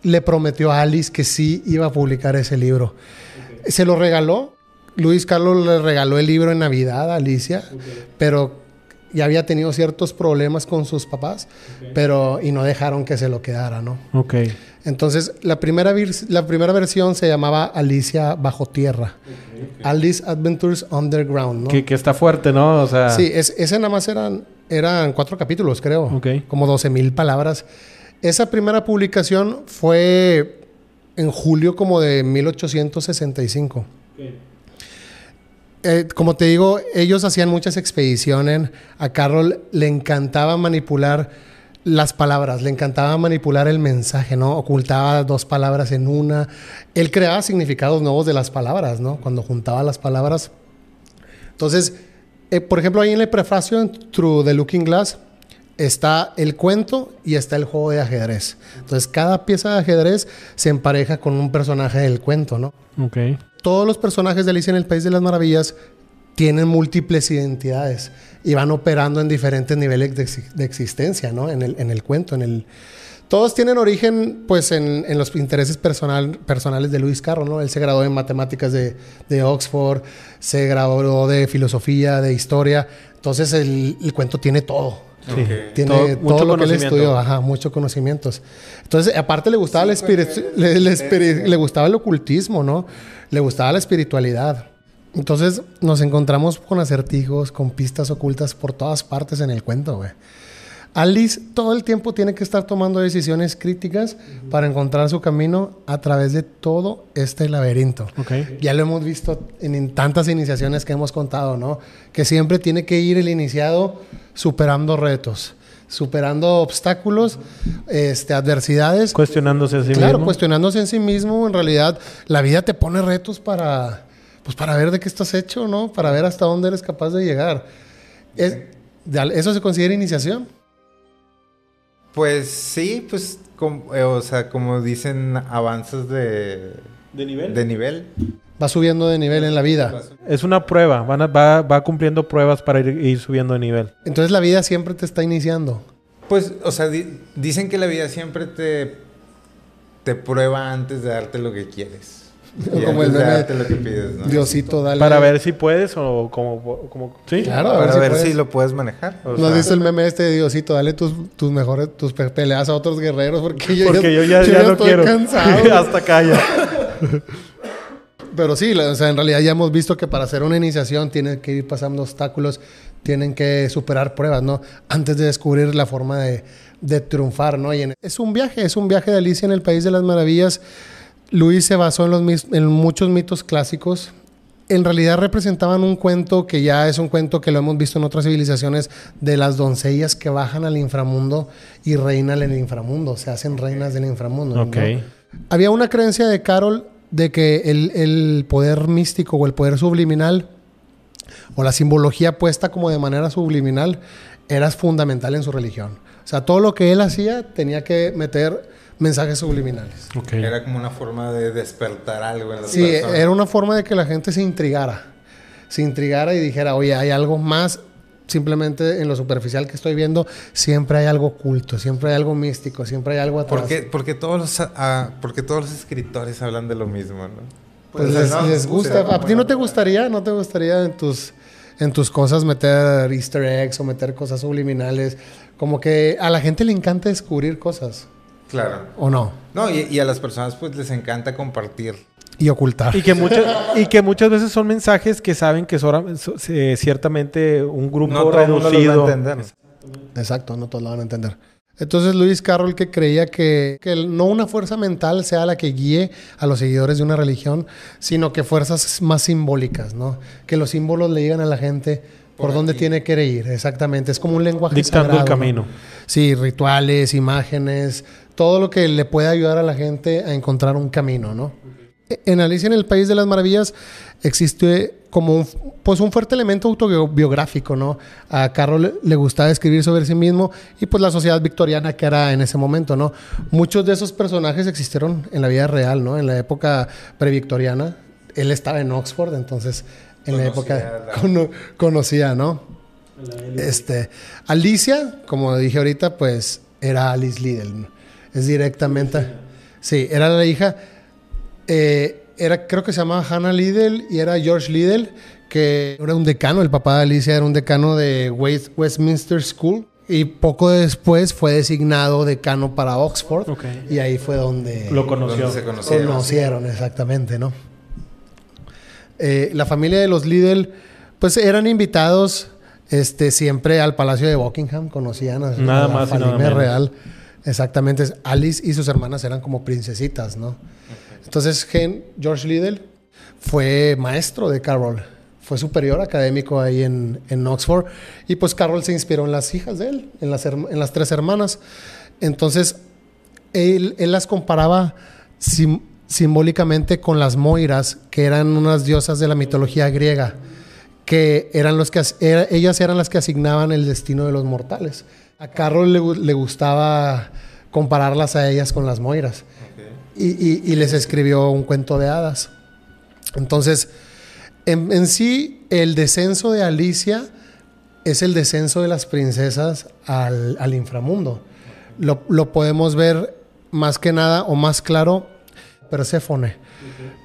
le prometió a Alice que sí iba a publicar ese libro. Se lo regaló. Luis Carlos le regaló el libro en Navidad a Alicia, pero ya había tenido ciertos problemas con sus papás, pero y no dejaron que se lo quedara, ¿no? Ok. Entonces, la primera, la primera versión se llamaba Alicia Bajo Tierra. Alice Adventures Underground, ¿no? Que, que, está fuerte, ¿no? O sea... Sí, es, ese nada más eran, eran cuatro capítulos, creo. Ok. Como 12 mil palabras. Esa primera publicación fue en julio como de 1865. Eh, como te digo, ellos hacían muchas expediciones. A Carroll le encantaba manipular las palabras, le encantaba manipular el mensaje, ¿no? Ocultaba dos palabras en una. Él creaba significados nuevos de las palabras, ¿no? Cuando juntaba las palabras. Entonces, eh, por ejemplo, ahí en el prefacio, Through the Looking Glass, está el cuento y está el juego de ajedrez. Entonces, cada pieza de ajedrez se empareja con un personaje del cuento, ¿no? Ok. Todos los personajes de Alicia en el País de las Maravillas tienen múltiples identidades y van operando en diferentes niveles de, existencia, ¿no? En el, en el cuento, en el... Todos tienen origen, pues, en, en los intereses personal, personales de Luis Carro, ¿no? Él se graduó en matemáticas de, de Oxford, se graduó de filosofía, de historia. Entonces, el, el cuento tiene todo. Tiene todo, lo que él estudió, ajá, muchos conocimientos. Entonces, aparte le gustaba, el le, le, gustaba el ocultismo, ¿no? Le gustaba la espiritualidad. Entonces, nos encontramos con acertijos, con pistas ocultas por todas partes en el cuento, güey. Alice todo el tiempo tiene que estar tomando decisiones críticas para encontrar su camino a través de todo este laberinto. Ya lo hemos visto en, tantas iniciaciones que hemos contado, ¿no? Que siempre tiene que ir el iniciado superando retos superando obstáculos, este, adversidades. Cuestionándose a sí mismo. Claro, cuestionándose en sí mismo. En realidad, la vida te pone retos para, pues, para ver de qué estás hecho, ¿no? Para ver hasta dónde eres capaz de llegar. ¿Eso se considera iniciación? Pues sí, pues, eh, o sea, como dicen, avances de... ¿De nivel? De nivel. Va subiendo de nivel en la vida. Es una prueba, va, va cumpliendo pruebas para ir, subiendo de nivel. Entonces la vida siempre te está iniciando. Pues, o sea, dicen que la vida siempre te, te prueba antes de darte lo que quieres. como el meme, lo que pides, Diosito, dale. Para ver si puedes o como... como sí, claro. Para ver, si, lo puedes manejar. ¿No dice el meme este de Diosito? Dale tus, tus mejores tus peleas a otros guerreros porque yo, porque yo ya, ya, no estoy quiero. cansado. Hasta calla. Pero sí, o sea, en realidad ya hemos visto que para hacer una iniciación tienen que ir pasando obstáculos, tienen que superar pruebas, ¿no? Antes de descubrir la forma de, de triunfar, ¿no? Y es un viaje, es un viaje de Alicia en el País de las Maravillas Luis se basó en, los, en muchos mitos clásicos. En realidad representaban un cuento que ya es un cuento que lo hemos visto en otras civilizaciones de las doncellas que bajan al inframundo y reinan en el inframundo, se hacen reinas del inframundo. Había una creencia de Carol de que el, el poder místico o el poder subliminal o la simbología puesta como de manera subliminal era fundamental en su religión. O sea, todo lo que él hacía tenía que meter mensajes subliminales. Era como una forma de despertar algo en las sí, era una forma de que la gente se intrigara. Se intrigara y dijera, oye, hay algo más simplemente en lo superficial que estoy viendo, siempre hay algo oculto, siempre hay algo místico, siempre hay algo atrás. Porque, porque, todos, los, ah, porque todos los escritores hablan de lo mismo, ¿no? Pues, pues les, gusta. ¿A ti no te gustaría, no te gustaría en tus, en tus cosas meter easter eggs o meter cosas subliminales? Como que a la gente le encanta descubrir cosas. Claro. ¿O no? No, y, a las personas pues les encanta compartir. Y ocultar. Y que, muchas, y que muchas veces son mensajes que saben que son, ciertamente un grupo no reducido. Lo va a entender. Exacto, no todos lo van a entender. Entonces Luis Carroll que creía que, que, no una fuerza mental sea la que guíe a los seguidores de una religión, sino que fuerzas más simbólicas, ¿no? Que los símbolos le digan a la gente por, dónde tiene que ir, exactamente. Es como un lenguaje Dictando el camino. Sí, rituales, imágenes, todo lo que le puede ayudar a la gente a encontrar un camino, ¿no? En Alicia en el País de las Maravillas existe como un, pues un fuerte elemento autobiográfico, ¿no? A Carroll le, gustaba escribir sobre sí mismo y pues la sociedad victoriana que era en ese momento, ¿no? Muchos de esos personajes existieron en la vida real, ¿no? En la época previctoriana. Él estaba en Oxford, entonces en la época la- cono- conocía, ¿no? Este, Alicia, como dije ahorita, pues era Alice Liddell. Es directamente. Sí, era la hija. Eh, era, creo que se llamaba Hannah Liddell y era George Liddell, que era un decano. El papá de Alicia era un decano de West- Westminster School. Y poco después fue designado decano para Oxford. Y ahí fue donde Lo conoció. Donde se conocieron. conocieron, exactamente, ¿no? Eh, la familia de los Liddell, pues eran invitados este, siempre al Palacio de Buckingham, conocían a, Nada a la más nada familia menos. real. Exactamente, Alice y sus hermanas eran como princesitas, ¿no? Entonces, George Liddell fue maestro de Carroll, fue superior académico ahí en, Oxford, y pues Carroll se inspiró en las hijas de él, en las, tres hermanas. Entonces, él, las comparaba sim- simbólicamente con las Moiras, que eran unas diosas de la mitología griega, que eran los que ellas eran las que asignaban el destino de los mortales. A Carroll le gustaba compararlas a ellas con las Moiras y, les escribió un cuento de hadas. Entonces, en, sí, el descenso de Alicia es el descenso de las princesas al, inframundo. Lo, podemos ver más que nada o más claro, Perséfone.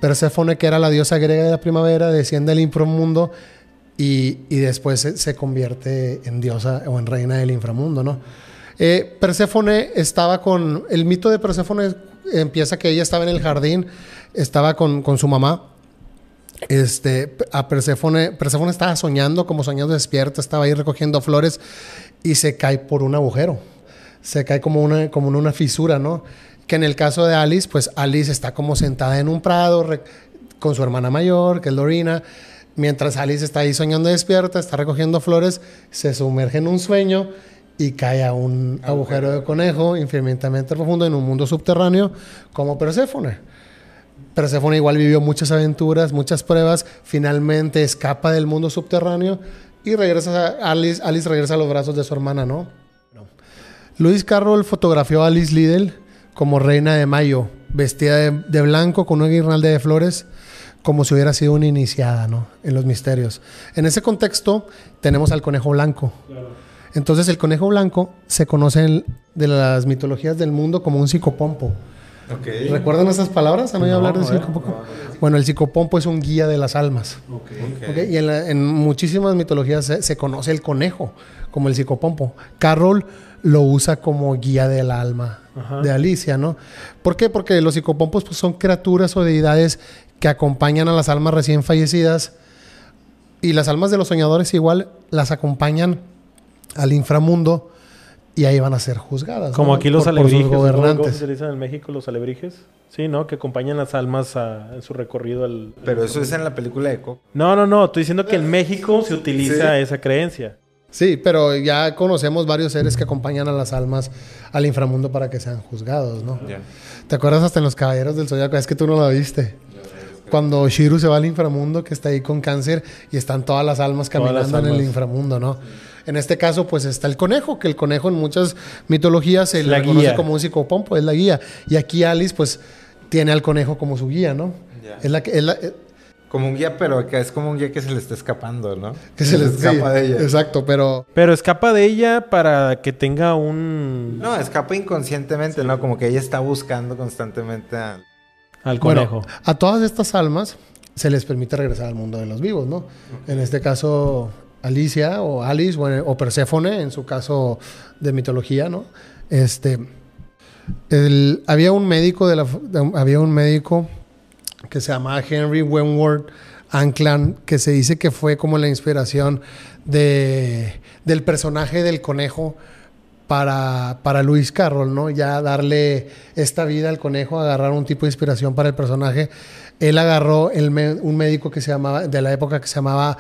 Perséfone, que era la diosa griega de la primavera, desciende al inframundo y, y después se, se convierte en diosa o en reina del inframundo, ¿no? Eh, Perséfone estaba con... El mito de Perséfone empieza que ella estaba en el jardín, estaba con, con su mamá. Este, a Perséfone, Perséfone estaba soñando, como soñando despierta, estaba ahí recogiendo flores y se cae por un agujero. Se cae como una, como una fisura, ¿no? Que en el caso de Alice, pues Alice está como sentada en un prado con su hermana mayor, que es Lorina. Mientras Alice está ahí soñando despierta, está recogiendo flores, se sumerge en un sueño y cae a un agujero de conejo infinitamente profundo en un mundo subterráneo como Perséfone. Perséfone igual vivió muchas aventuras, muchas pruebas, finalmente escapa del mundo subterráneo y regresa a Alice, Alice regresa a los brazos de su hermana, ¿no? No. Lewis Carroll fotografió a Alice Liddell como reina de mayo, vestida de, de blanco con una guirnalda de flores, como si hubiera sido una iniciada, ¿no? En los misterios. En ese contexto tenemos al conejo blanco. Entonces el conejo blanco se conoce en- de las mitologías del mundo como un psicopompo. ¿Recuerdan esas palabras? ¿Han oído No, hablar de psicopompo? Bueno, el psicopompo es un guía de las almas. Y en, la- en muchísimas mitologías se, se conoce el conejo como el psicopompo. Carroll lo usa como guía del alma Ajá. de Alicia, ¿no? ¿Por qué? Porque los psicopompos pues, son criaturas o deidades que acompañan a las almas recién fallecidas y las almas de los soñadores igual las acompañan al inframundo y ahí van a ser juzgadas. Como ¿no? aquí los Por- por sus alebrijes. ¿Cómo gobernantes. se utilizan en México los alebrijes? Sí, ¿no? Que acompañan las almas a- en su recorrido al... Pero eso es en la película de Coco. No, no, no. Estoy diciendo que en México se utiliza Sí. esa creencia. Sí, pero ya conocemos varios seres que acompañan a las almas al inframundo para que sean juzgados, ¿no? Ya. ¿Te acuerdas hasta en Los Caballeros del Zodiaco? Es que tú no la viste. Cuando Shiru se va al inframundo, que está ahí con cáncer y están todas las almas caminando las en el inframundo, ¿no? En este caso, pues está el conejo, que el conejo en muchas mitologías se La le conoce como un psicopompo, es la guía. Y aquí Alice, pues, tiene al conejo como su guía, ¿no? Es la que, es la- eh, Como un guía, pero que es como un guía que se le está escapando, ¿no? que se les escapa sí, de ella. Exacto, pero Pero escapa de ella para que tenga un... No, escapa inconscientemente, ¿no? Como que ella está buscando constantemente a... Al conejo. Bueno, a todas estas almas se les permite regresar al mundo de los vivos, ¿no? En este caso, Alicia o Alice o, Perséfone, en su caso de mitología, ¿no? Este, había un médico de la, había un médico que se llamaba Henry Wentworth Anclan, que se dice que fue como la inspiración de, del personaje del conejo para, para Luis Carroll, ¿no? Ya darle esta vida al conejo, agarrar un tipo de inspiración para el personaje. Él agarró el un médico que se llamaba, de la época que se llamaba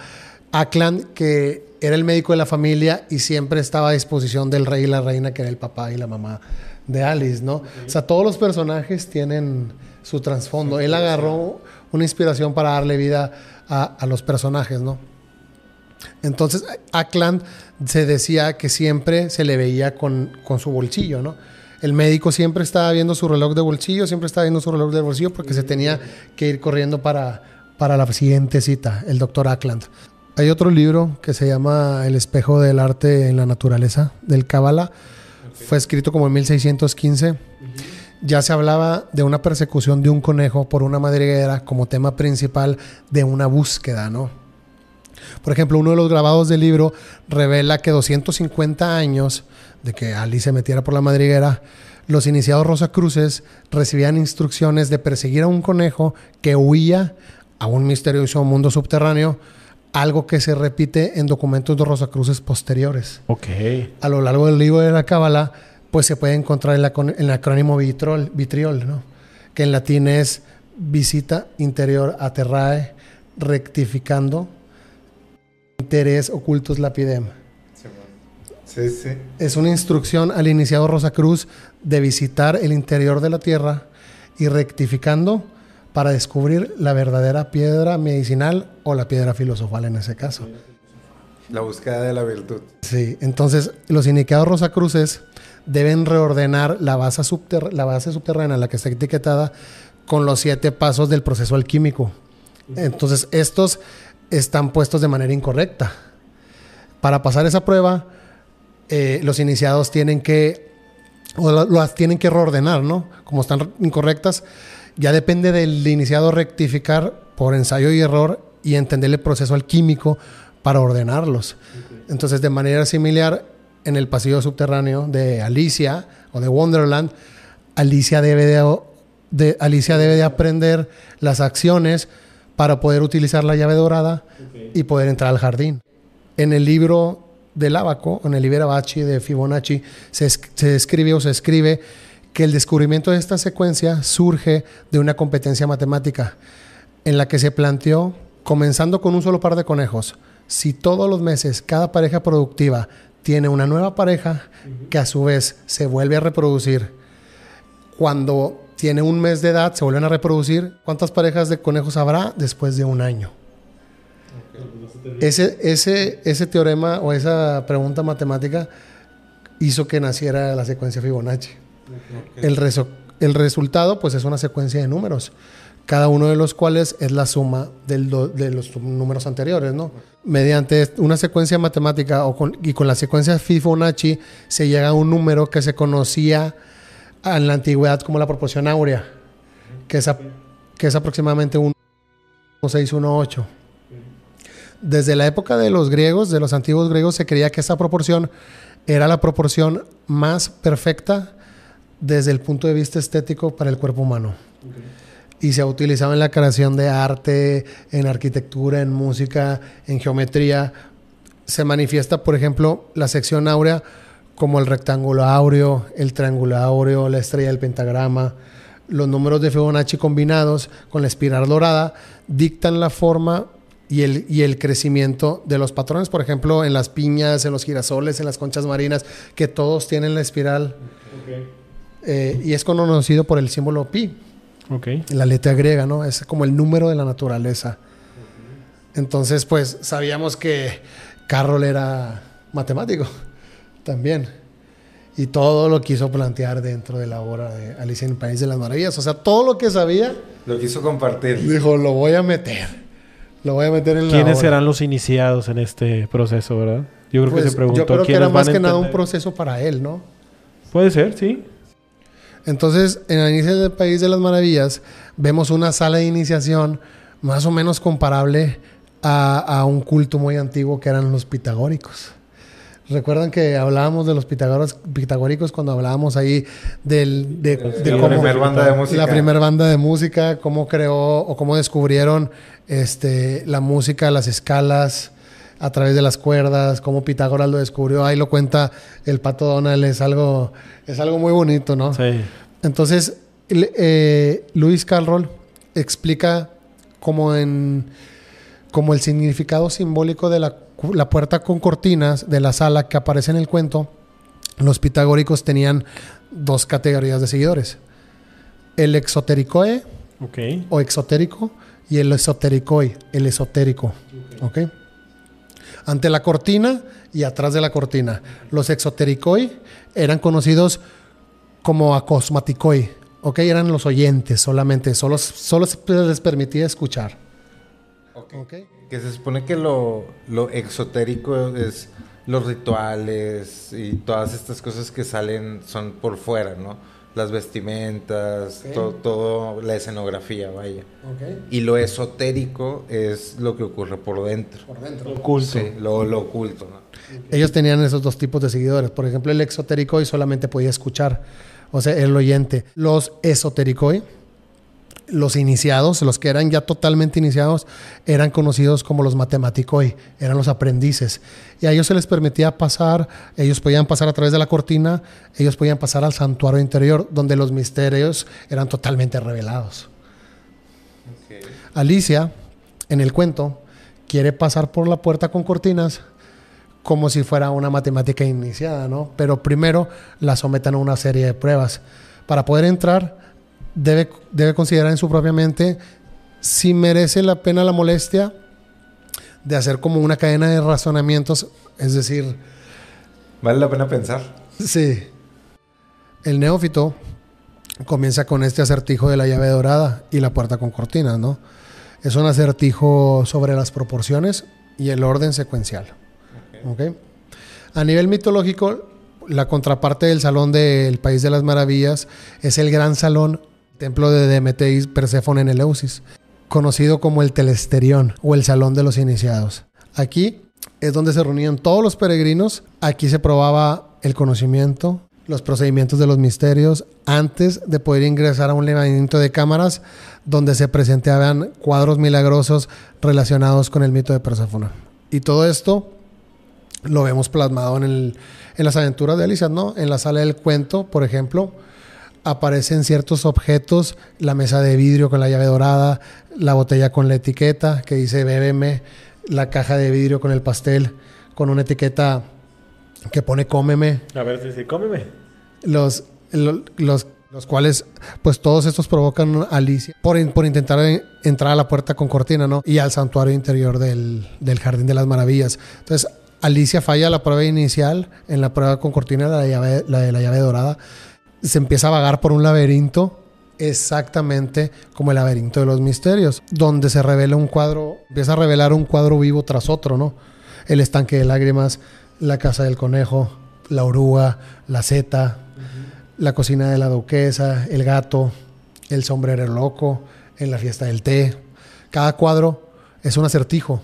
Ackland, que era el médico de la familia y siempre estaba a disposición del rey y la reina, que era el papá y la mamá de Alice, ¿no? O sea, todos los personajes tienen su trasfondo. Él agarró una inspiración para darle vida a, a los personajes, ¿no? Entonces, Ackland se decía que siempre se le veía con, con, su bolsillo, ¿no? El médico siempre estaba viendo su reloj de bolsillo, siempre estaba viendo su reloj de bolsillo porque se tenía que ir corriendo para, para la siguiente cita, el doctor Ackland. Hay otro libro que se llama El espejo del arte en la naturaleza, del Kabbalah. Okay. Fue escrito como en 1615. Uh -huh. Ya se hablaba de una persecución de un conejo por una madriguera como tema principal de una búsqueda, ¿no? Por ejemplo, uno de los grabados del libro revela que 250 años de que Ali se metiera por la madriguera, los iniciados Rosacruces recibían instrucciones de perseguir a un conejo que huía a un misterioso mundo subterráneo, algo que se repite en documentos de Rosacruces posteriores. Ok. A lo largo del libro de la Cábala, pues se puede encontrar el, el acrónimo vitriol, vitriol, ¿no? que en latín es visita interior a terrae, rectificando interés ocultus lapidem. Sí, sí. Es una instrucción al iniciado Rosacruz de visitar el interior de la tierra y rectificando para descubrir la verdadera piedra medicinal o la piedra filosofal en ese caso. La búsqueda de la virtud. Sí, entonces los iniciados Rosacruces deben reordenar la base, subter la base subterránea, la que está etiquetada, con los siete pasos del proceso alquímico. Entonces estos están puestos de manera incorrecta. Para pasar esa prueba, eh, los iniciados tienen que, o las tienen que reordenar, ¿no? Como están incorrectas, ya depende del iniciado rectificar por ensayo y error y entender el proceso alquímico para ordenarlos. Okay. Entonces, de manera similar, en el pasillo subterráneo de Alicia o de Wonderland, Alicia debe de, de Alicia debe de aprender las acciones para poder utilizar la llave dorada okay. y poder entrar al jardín. En el libro del Abaco, en el Liberabachi de Fibonacci, se, se describe o se escribe que el descubrimiento de esta secuencia surge de una competencia matemática en la que se planteó, comenzando con un solo par de conejos, si todos los meses cada pareja productiva tiene una nueva pareja que a su vez se vuelve a reproducir, cuando tiene un mes de edad se vuelven a reproducir, ¿cuántas parejas de conejos habrá después de un año? Ese, ese, ese teorema o esa pregunta matemática hizo que naciera la secuencia Fibonacci. El, reso el resultado pues es una secuencia de números, cada uno de los cuales es la suma del de los números anteriores, ¿no? Mediante una secuencia matemática o con, y con la secuencia Fibonacci se llega a un número que se conocía en la antigüedad como la proporción áurea, que es, que es aproximadamente 1,618. Desde la época de los griegos, de los antiguos griegos, se creía que esa proporción era la proporción más perfecta desde el punto de vista estético para el cuerpo humano. Okay. Y se ha utilizado en la creación de arte, en arquitectura, en música, en geometría. Se manifiesta, por ejemplo, la sección áurea como el rectángulo áureo, el triángulo áureo, la estrella del pentagrama. Los números de Fibonacci combinados con la espiral dorada dictan la forma y el, y el crecimiento de los patrones, por ejemplo, en las piñas, en los girasoles, en las conchas marinas, que todos tienen la espiral. Okay. Eh, y es conocido por el símbolo pi. Okay. La letra griega, ¿no? Es como el número de la naturaleza. Entonces, pues sabíamos que Carroll era matemático también. Y todo lo quiso plantear dentro de la obra de Alicia en el País de las Maravillas. O sea, todo lo que sabía. Lo quiso compartir. Dijo, lo voy a meter. Lo voy a meter en la ¿Quiénes obra. serán los iniciados en este proceso, verdad? Yo creo Pues, que se preguntó yo creo que era más a que nada un proceso para él, ¿no? Puede ser, sí. Entonces, en el inicio del País de las Maravillas, vemos una sala de iniciación más o menos comparable a, a un culto muy antiguo que eran los pitagóricos. Recuerdan que hablábamos de los pitagóricos, cuando hablábamos ahí del, de, de la cómo primer banda de música. la primera banda de música, cómo creó o cómo descubrieron este, la música, las escalas a través de las cuerdas, cómo Pitágoras lo descubrió. Ahí lo cuenta el Pato Donald, es algo, es algo muy bonito, ¿no? Sí. Entonces, eh, Luis Carroll explica como en como el significado simbólico de la, la puerta con cortinas de la sala que aparece en el cuento. Los pitagóricos tenían dos categorías de seguidores. El exotéricoe Ok. o exotérico y el esotericoi, el esotérico. ¿Ok? Ante la cortina y atrás de la cortina. Los exotericoi eran conocidos como acosmaticoi. ¿Ok? Eran los oyentes solamente. Solo, solo se les permitía escuchar. Ok. Que se supone que lo, lo exotérico es los rituales y todas estas cosas que salen son por fuera, ¿no? Las vestimentas, todo, todo, la escenografía, vaya. Y lo esotérico es lo que ocurre por dentro. Por dentro. Oculto. Sí, lo, lo oculto, ¿no? Ellos tenían esos dos tipos de seguidores. Por ejemplo, el exotericoi solamente podía escuchar, o sea, el oyente. Los esotericoi, los iniciados, los que eran ya totalmente iniciados, eran conocidos como los matematicoi, eran los aprendices. Y a ellos se les permitía pasar, ellos podían pasar a través de la cortina, ellos podían pasar al santuario interior, donde los misterios eran totalmente revelados. Alicia, en el cuento, quiere pasar por la puerta con cortinas como si fuera una matemática iniciada, ¿no? Pero primero la someten a una serie de pruebas. Para poder entrar, debe, debe considerar en su propia mente si merece la pena la molestia de hacer como una cadena de razonamientos, es decir, Vale la pena pensar. Sí. El neófito comienza con este acertijo de la llave dorada y la puerta con cortinas, ¿no? Es un acertijo sobre las proporciones y el orden secuencial. ¿ok? A nivel mitológico, la contraparte del salón del País de las Maravillas es el gran salón, templo de Demeter y Perséfone en Eleusis, conocido como el Telesterión o el Salón de los Iniciados. Aquí es donde se reunían todos los peregrinos. Aquí se probaba el conocimiento, los procedimientos de los misterios, antes de poder ingresar a un laberinto de cámaras donde se presentaban cuadros milagrosos relacionados con el mito de Perséfone. Y todo esto lo vemos plasmado en, en las aventuras de Alicia, ¿no? En la sala del cuento, por ejemplo, aparecen ciertos objetos, la mesa de vidrio con la llave dorada, la botella con la etiqueta que dice bébeme, la caja de vidrio con el pastel con una etiqueta que pone cómeme, A ver, si sí, cómeme. los, lo- los, los cuales, pues todos estos provocan a Alicia por, in- por intentar en- entrar a la puerta con cortina, ¿no? Y al santuario interior del, del Jardín de las Maravillas. Entonces, Alicia falla la prueba inicial, en la prueba con cortina, la, llave, la de la llave dorada. Se empieza a vagar por un laberinto, exactamente como el laberinto de los misterios, donde se revela un cuadro, empieza a revelar un cuadro vivo tras otro, ¿no? El estanque de lágrimas, la casa del conejo, la oruga, la zeta, la cocina de la duquesa, el gato, el sombrero loco, en la fiesta del té. Cada cuadro es un acertijo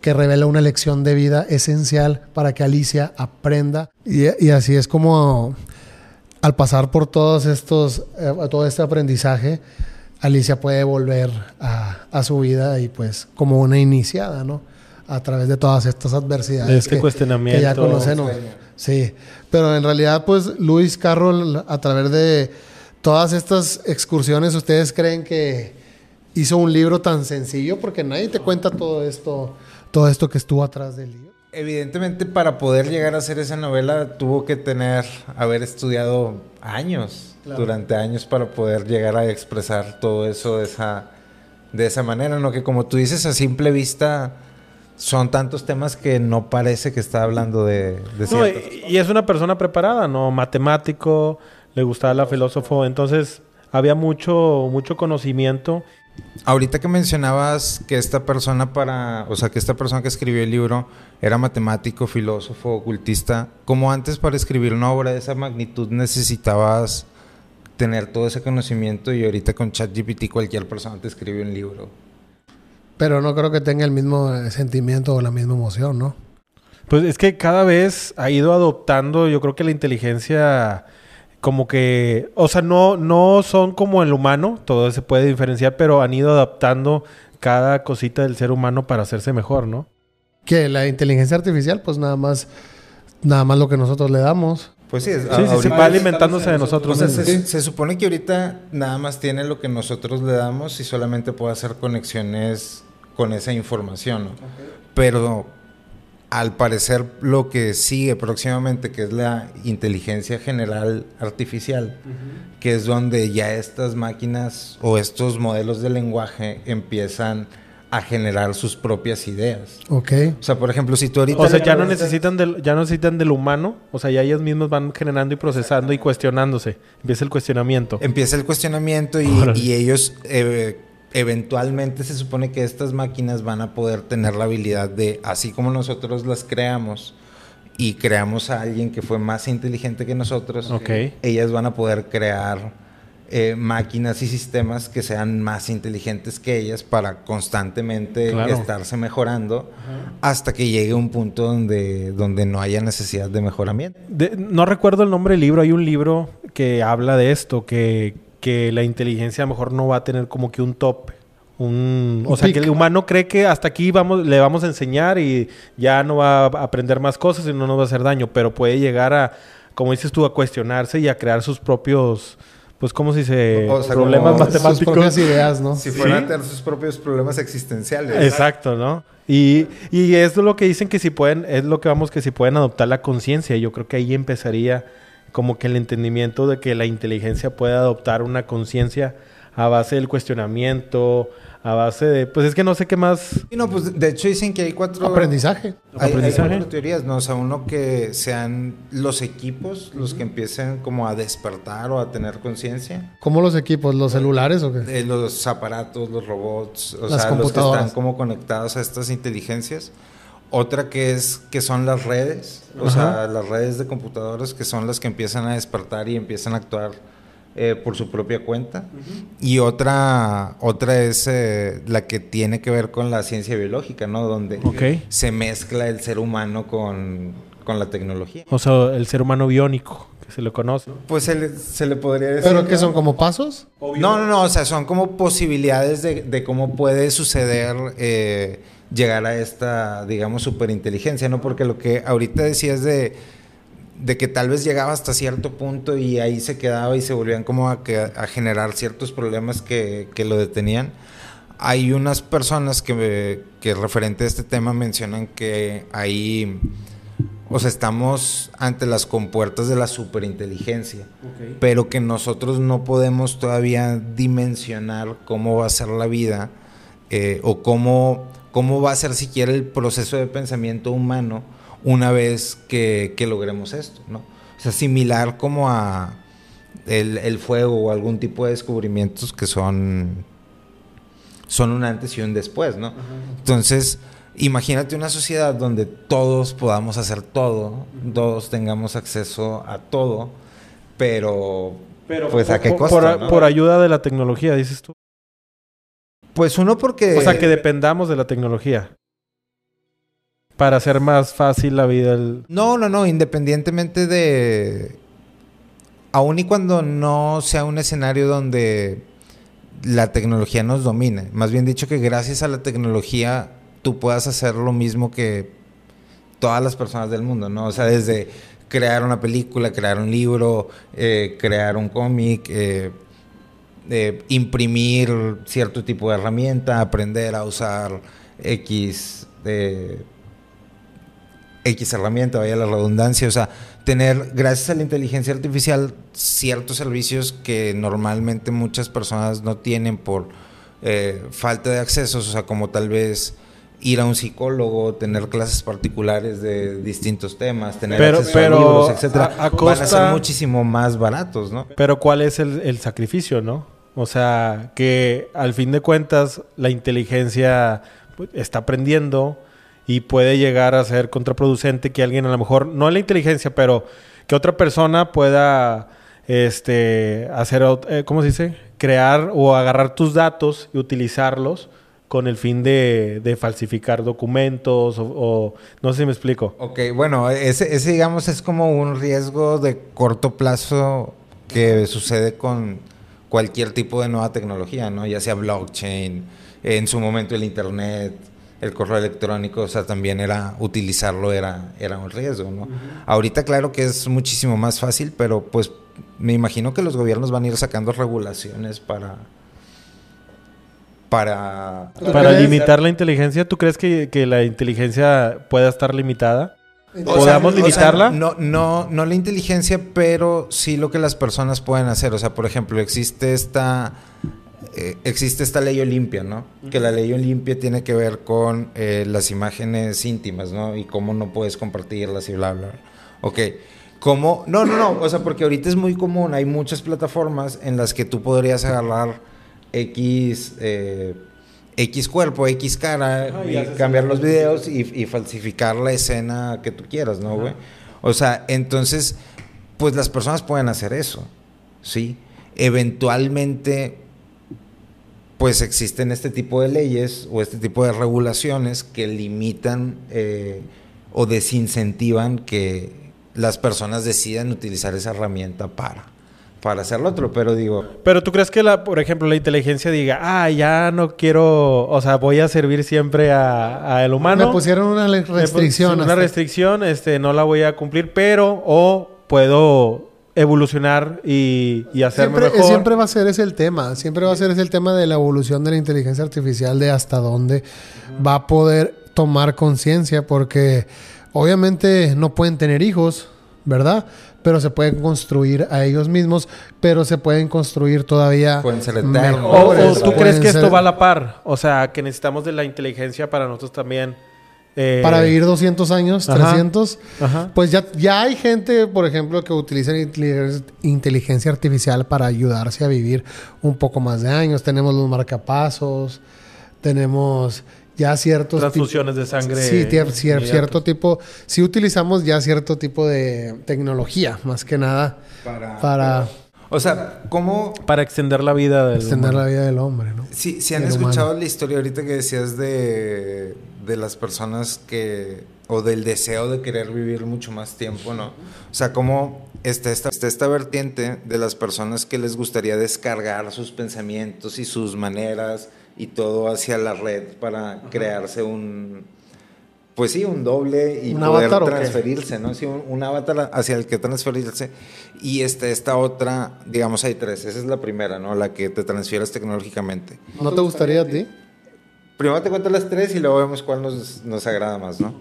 que revela una lección de vida esencial para que Alicia aprenda. Y, y así es como al pasar por todos estos, eh, todo este aprendizaje, Alicia puede volver a, a su vida y pues como una iniciada, ¿no? A través de todas estas adversidades. De este que- cuestionamiento. Que ya conocemos. Sí, pero en realidad, pues Luis Carroll, a través de todas estas excursiones, ¿ustedes creen que hizo un libro tan sencillo? Porque nadie te cuenta todo esto, todo esto que estuvo atrás del libro. Evidentemente, para poder llegar a hacer esa novela, tuvo que tener, haber estudiado años, Claro. durante años, para poder llegar a expresar todo eso de esa, de esa manera, ¿no? Que como tú dices, a simple vista, son tantos temas que no parece que está hablando de, de No, y, y es una persona preparada, ¿no? Matemático, le gustaba la filósofo, entonces había mucho, mucho conocimiento. Ahorita que mencionabas que esta persona para, o sea, que esta persona que escribió el libro era matemático, filósofo, ocultista, como antes para escribir una obra de esa magnitud necesitabas tener todo ese conocimiento y ahorita con ChatGPT cualquier persona te escribe un libro. Pero no creo que tenga el mismo eh, sentimiento o la misma emoción, ¿no? Pues es que cada vez ha ido adoptando, yo creo que la inteligencia como que, o sea, no, no son como el humano, todo se puede diferenciar, pero han ido adaptando cada cosita del ser humano para hacerse mejor, ¿no? Que la inteligencia artificial, pues nada más, nada más lo que nosotros le damos. Pues sí, es- Sí, sí, se va alimentándose de nosotros. sea, se, se supone que ahorita nada más tiene lo que nosotros le damos y solamente puede hacer conexiones con esa información, ¿no? Pero al parecer lo que sigue próximamente, que es la inteligencia general artificial, que es donde ya estas máquinas o estos modelos de lenguaje empiezan a generar sus propias ideas. Ok. O sea, por ejemplo, si tú ahorita... O sea, ya no necesitan del, ya no necesitan del humano, o sea, ya ellas mismas van generando y procesando y cuestionándose. Empieza el cuestionamiento. Empieza el cuestionamiento y, y ellos eh, eventualmente se supone que estas máquinas van a poder tener la habilidad de, así como nosotros las creamos y creamos a alguien que fue más inteligente que nosotros, ellas van a poder crear eh, máquinas y sistemas que sean más inteligentes que ellas para constantemente Claro. estarse mejorando hasta que llegue un punto donde, donde no haya necesidad de mejoramiento. De- no recuerdo el nombre del libro. Hay un libro que habla de esto, que, que la inteligencia a lo mejor no va a tener como que un top. Un, o sea, pic. que el humano cree que hasta aquí vamos, le vamos a enseñar y ya no va a aprender más cosas y no nos va a hacer daño, pero puede llegar a, como dices tú, a cuestionarse y a crear sus propios, pues, ¿cómo se dice? O sea, Problemas como Sus matemáticos. propias ideas, ¿no? Si Sí. fueran a tener sus propios problemas existenciales. Exacto, ¿no? Y, y es lo que dicen que si pueden, es lo que vamos que si pueden adoptar la conciencia. Yo creo que ahí empezaría como que el entendimiento de que la inteligencia puede adoptar una conciencia a base del cuestionamiento, a base de, pues es que no sé qué más. Y no, pues de hecho dicen que hay cuatro... Aprendizaje. Hay, hay Aprendizaje. cuatro teorías, ¿no? O sea, uno que sean los equipos los que empiecen como a despertar o a tener conciencia. ¿Cómo los equipos? ¿Los celulares o qué? Eh, los aparatos, los robots, o Las sea, los que están como conectados a estas inteligencias. Otra que es que son las redes, o Ajá. sea, las redes de computadoras que son las que empiezan a despertar y empiezan a actuar eh, por su propia cuenta. Y otra, otra es eh, la que tiene que ver con la ciencia biológica, ¿no? Donde se mezcla el ser humano con, con la tecnología. O sea, el ser humano biónico, que se le conoce. Pues se le, se le podría decir. ¿Pero qué ¿no? son? ¿Como pasos? No, no, no, o sea, son como posibilidades de, de cómo puede suceder eh, llegar a esta, digamos, superinteligencia, ¿no? Porque lo que ahorita decías de, de que tal vez llegaba hasta cierto punto y ahí se quedaba y se volvían como a, a generar ciertos problemas que, que lo detenían. Hay unas personas que, que referente a este tema mencionan que ahí, o sea, estamos ante las compuertas de la superinteligencia pero que nosotros no podemos todavía dimensionar cómo va a ser la vida eh, o cómo, cómo va a ser siquiera el proceso de pensamiento humano una vez que, que logremos esto, ¿no? O sea, similar como a el, el fuego o algún tipo de descubrimientos que son, son un antes y un después, ¿no? Entonces, imagínate una sociedad donde todos podamos hacer todo, todos tengamos acceso a todo, pero, pues a qué costo, por- ¿no? por ayuda de la tecnología, dices tú. Pues uno porque... O sea, que dependamos de la tecnología. Para hacer más fácil la vida. el- No, no, no, independientemente de... Aún y cuando no sea un escenario donde la tecnología nos domine. Más bien dicho que gracias a la tecnología tú puedas hacer lo mismo que todas las personas del mundo, ¿no? O sea, desde crear una película, crear un libro, eh, crear un cómic, eh, eh, imprimir cierto tipo de herramienta, aprender a usar X, eh, X herramienta, vaya la redundancia, o sea, tener, gracias a la inteligencia artificial, ciertos servicios que normalmente muchas personas no tienen por eh, falta de accesos, o sea, como tal vez ir a un psicólogo, tener clases particulares de distintos temas, tener Pero- acceso pero a libros, etcétera, a- a van a ser muchísimo más baratos, ¿no? Pero ¿cuál es el, el sacrificio, no? O sea, que al fin de cuentas la inteligencia pues, está aprendiendo y puede llegar a ser contraproducente que alguien a lo mejor, no la inteligencia, pero que otra persona pueda este, hacer, eh, ¿cómo se dice? Crear o agarrar tus datos y utilizarlos con el fin de, de falsificar documentos o, o- no sé si me explico. Ok, bueno, ese digamos es como un riesgo de corto plazo que sucede con cualquier tipo de nueva tecnología, ¿no? Ya sea blockchain, en su momento el internet, el correo electrónico, o sea, también era utilizarlo era, era un riesgo, ¿no? Ahorita claro que es muchísimo más fácil, pero pues me imagino que los gobiernos van a ir sacando regulaciones para para... Para limitar la inteligencia, ¿tú crees que, que la inteligencia pueda estar limitada? Sea, ¿Podamos o sea, limitarla? no, no, no la inteligencia, pero sí lo que las personas pueden hacer. O sea, por ejemplo, existe esta, eh, existe esta ley Olimpia, ¿no? Que la ley Olimpia tiene que ver con eh, las imágenes íntimas, ¿no? Y cómo no puedes compartirlas y bla, bla. Ok. ¿Cómo? No, no, no. O sea, porque ahorita es muy común. Hay muchas plataformas en las que tú podrías agarrar X... eh, X cuerpo, X cara, y cambiar los videos y, y falsificar la escena que tú quieras, ¿no, güey? O sea, entonces, pues las personas pueden hacer eso, ¿sí? Eventualmente, pues existen este tipo de leyes o este tipo de regulaciones que limitan eh, o desincentivan que las personas decidan utilizar esa herramienta para, para hacer lo otro, pero digo, Pero tú crees que, la, por ejemplo, la inteligencia diga, ah, ya no quiero, o sea, voy a servir siempre a, a el humano. Me pusieron una restricción. Una hasta- restricción, este, no la voy a cumplir, pero o puedo evolucionar y, y hacerme Siempre, mejor. siempre va a ser ese el tema. Siempre va a ser ese el tema de la evolución de la inteligencia artificial, de hasta dónde va a poder tomar conciencia, porque obviamente no pueden tener hijos, ¿verdad? Pero se pueden construir a ellos mismos, pero se pueden construir todavía Pueden ser eternos. O, o mejores, tú crees que esto va a la par, o sea, que necesitamos de la inteligencia para nosotros también. eh, para vivir 200 años, Ajá. 300. Ajá. Pues ya, ya hay gente, por ejemplo, que utiliza inteligencia- inteligencia artificial para ayudarse a vivir un poco más de años. Tenemos los marcapasos, tenemos ya ciertos... Transfusiones de sangre. Sí, cier- cierto tipo... Sí utilizamos ya cierto tipo de tecnología, más que nada, para... para O sea, ¿cómo, Para extender la vida del extender humano. la vida del hombre, ¿no? Si, si han Del escuchado humano. la historia ahorita que decías de, de las personas que, o del deseo de querer vivir mucho más tiempo, ¿no? O sea, como está esta, está esta vertiente de las personas que les gustaría descargar sus pensamientos y sus maneras y todo hacia la red para crearse un, pues sí, un doble y ¿Un poder avatar transferirse, ¿no? Sí, un, un avatar hacia el que transferirse. Y esta, esta otra, digamos, hay tres. Esa es la primera, ¿no? La que te transfieres tecnológicamente. ¿No te gustaría a ti? Primero te cuento las tres y luego vemos cuál nos, nos agrada más, ¿no?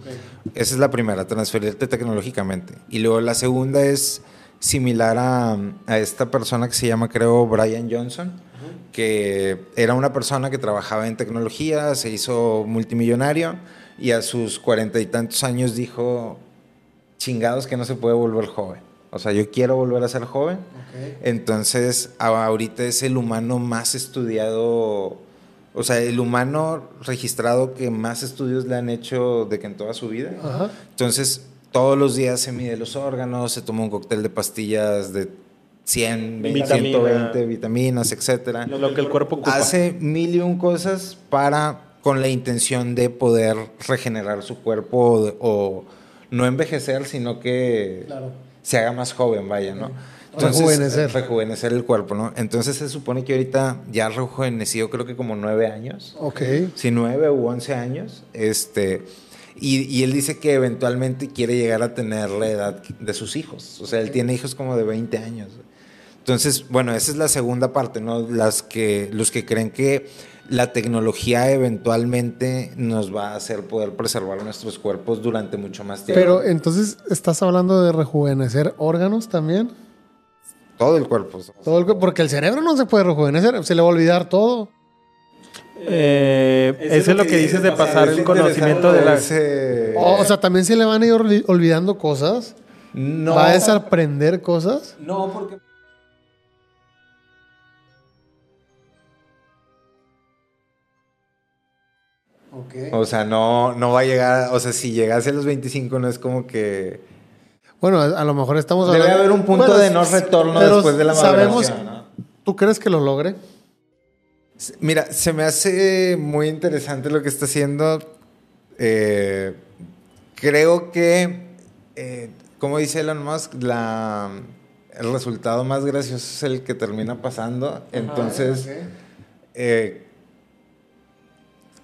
Esa es la primera, transferirte tecnológicamente. Y luego la segunda es similar a, a esta persona que se llama, creo, Brian Johnson, que era una persona que trabajaba en tecnología, se hizo multimillonario y a sus cuarenta y tantos años dijo, chingados que no se puede volver joven. O sea, yo quiero volver a ser joven. Entonces, ahorita es el humano más estudiado, o sea, el humano registrado que más estudios le han hecho de que en toda su vida. Entonces, todos los días se mide los órganos, se toma un cóctel de pastillas de 100, 20, Vitamina. 120 vitaminas, etcétera. Lo que el cuerpo ocupa. Hace mil y un cosas para, con la intención de poder regenerar su cuerpo o, no envejecer, sino que se haga más joven, vaya, ¿no? Rejuvenecer. Rejuvenecer el cuerpo, ¿no? Entonces se supone que ahorita ya ha rejuvenecido creo que como nueve años. Ok. Si nueve u once años, este... Y, y él dice que eventualmente quiere llegar a tener la edad de sus hijos. O sea, él tiene hijos como de 20 años. Entonces, bueno, esa es la segunda parte, ¿no? Las que, los que creen que la tecnología eventualmente nos va a hacer poder preservar nuestros cuerpos durante mucho más tiempo. Pero entonces, ¿estás hablando de rejuvenecer órganos también? Todo el cuerpo. Todo el porque el cerebro no se puede rejuvenecer, se le va a olvidar todo. Eh, eso es lo que dices de pasar el conocimiento de la... Ese- O, o sea, también se le van a ir olvi- olvidando cosas. no, Va a desaprender cosas. no, porque... O sea, no, no va a llegar, o sea, si llegase a los 25 no es como que... Bueno, a, a lo mejor estamos Debe hablando- haber un punto Bueno, de no retorno después de la sabemos-. ¿Tú crees que lo logre? Mira, se me hace muy interesante lo que está haciendo. Eh, creo que, eh, como dice Elon Musk, la, el resultado más gracioso es el que termina pasando. Entonces, eh,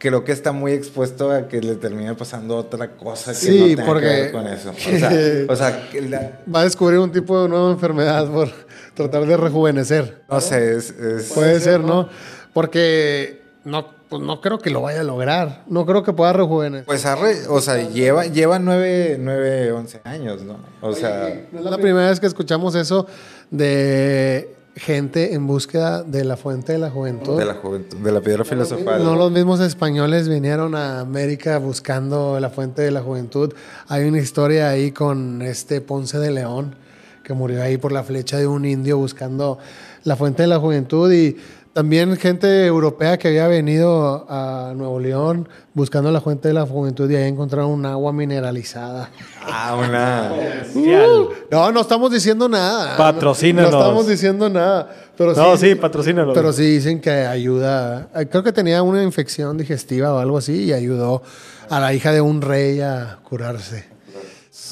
creo que está muy expuesto a que le termine pasando otra cosa que Sí, no tenga porque- que ver con eso. O sea, o sea, que la- Va a descubrir un tipo de nueva enfermedad por tratar de rejuvenecer. no sé, es... es- Puede ser, ¿no? Porque no, pues no creo que lo vaya a lograr. No creo que pueda rejuvenecer. Pues arre, o sea, lleva, lleva 9, 9, 11 años, ¿no? O sea, No es la primera vez que escuchamos eso de gente en búsqueda de la fuente de la juventud. de la juventud, de la piedra filosofal. No los mismos españoles vinieron a América buscando la fuente de la juventud. Hay una historia ahí con este Ponce de León que murió ahí por la flecha de un indio buscando la fuente de la juventud y también gente europea que había venido a Nuevo León buscando la fuente de la juventud y ahí encontraron un agua mineralizada. Ah, una. Uh, no, no estamos diciendo nada. Patrocínanos. No, estamos diciendo nada. Pero No, sí, patrocínanos. Pero sí dicen que ayuda. Creo que tenía una infección digestiva o algo así y ayudó a la hija de un rey a curarse.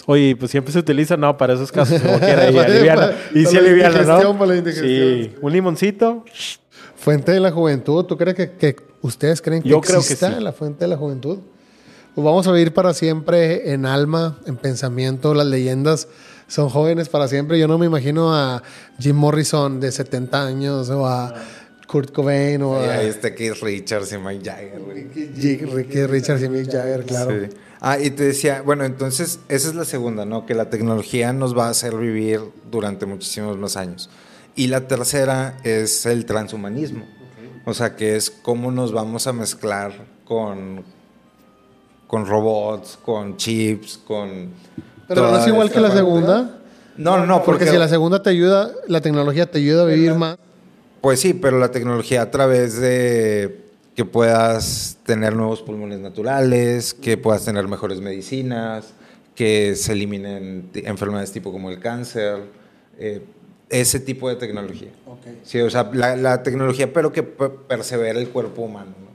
Oye, pues siempre se utiliza, no, para esos casos, como quiera, y aliviana. Y sí la aliviana, ¿no? para la indigestión. Sí, un limoncito. Fuente de la juventud. ¿Tú crees que, que ustedes creen que Yo creo que exista sí. la fuente de la juventud? Pues vamos a vivir para siempre en alma, en pensamiento. Las leyendas son jóvenes para siempre. Yo no me imagino a Jim Morrison de 70 años o a Kurt Cobain o a ahí está Keith Richards y Mike Jagger. Ricky Ricky Richards y Mick Jagger, claro. Sí. Ah, y te decía, bueno, entonces esa es la segunda, ¿no? Que la tecnología nos va a hacer vivir durante muchísimos más años. Y la tercera es el transhumanismo. O sea, que es cómo nos vamos a mezclar con, con robots, con chips, con... Pero no es igual que la parte. segunda. No, no, no, Porque si la segunda te ayuda, la tecnología te ayuda a vivir más. Pues sí, pero la tecnología a través de que puedas tener nuevos pulmones naturales, que puedas tener mejores medicinas, que se eliminen enfermedades tipo como el cáncer, eh, ese tipo de tecnología. Sí, o sea, la, la tecnología, pero que pe- persevera el cuerpo humano. ¿no?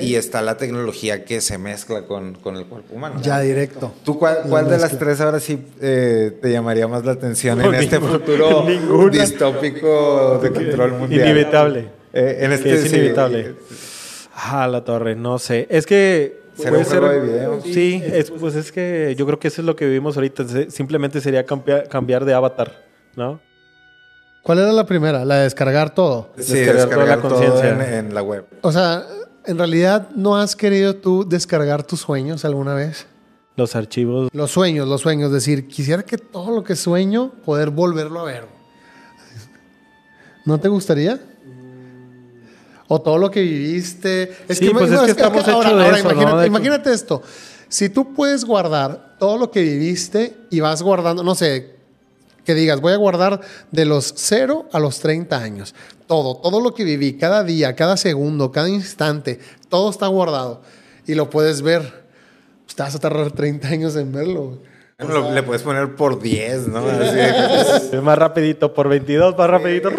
Y está la tecnología que se mezcla con, con el cuerpo humano. Ya directo. ¿Tú cuál, cuál de las tres ahora sí eh, te llamaría más la atención en No, este ninguna. futuro Ninguna. distópico de control mundial? Inevitable. Eh, en este es sí. inevitable. Ah, la torre, no sé. Es que. ¿Será puede un juego de video? Sí, es, pues es que yo creo que eso es lo que vivimos ahorita. Simplemente sería cambiar, cambiar de avatar, ¿no? ¿Cuál era la primera? La de descargar todo. Sí, Descargar toda la descargar todo en, conciencia. en la web. O sea, en realidad, ¿no has querido tú descargar tus sueños alguna vez? Los archivos. Los sueños, los sueños. Es decir, quisiera que todo lo que sueño, poder volverlo a ver. ¿No te gustaría? O todo lo que viviste. Sí, pues es que estamos hechos de eso, ¿no? imagínate, De- imagínate esto. Si tú puedes guardar todo lo que viviste y vas guardando, no sé, que digas, voy a guardar de los 0 a los 30 años. Todo, todo lo que viví, cada día, cada segundo, cada instante, todo está guardado. Y lo puedes ver. Pues te vas a tardar 30 años en verlo. güey. Lo- le puedes poner por 10, ¿no? Así. Es más rapidito, por 22, más rapidito.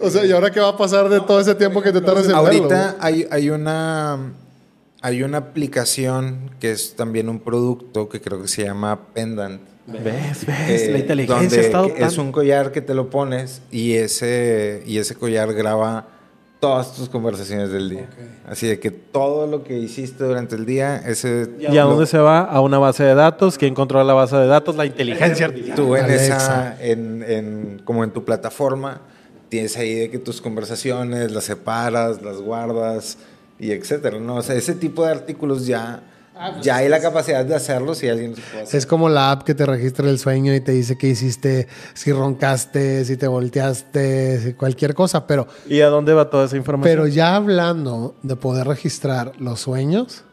O sea, ¿y ahora qué va a pasar de todo ese tiempo que te tardas en verlo? Ahorita hay, hay una hay una aplicación que es también un producto que creo que se llama Pendant. ¿Ves? ¿Ves? eh, la inteligencia que es un collar que te lo pones y ese y ese collar graba todas tus conversaciones del día. Así de que todo lo que hiciste durante el día, ese ¿Y a dónde se va? A una base de datos. ¿Quién controla la base de datos? La inteligencia artificial. tú en Alexa. esa en, en- como en tu plataforma tienes ahí de que tus conversaciones las separas, las guardas y etcétera, ¿no? O sea, ese tipo de artículos ya ya hay la capacidad de hacerlo si alguien los puede hacer. Es como la app que te registra el sueño y te dice qué hiciste, si roncaste, si te volteaste, si cualquier cosa. Pero, ¿Y a dónde va toda esa información? pero ya hablando de poder registrar los sueños,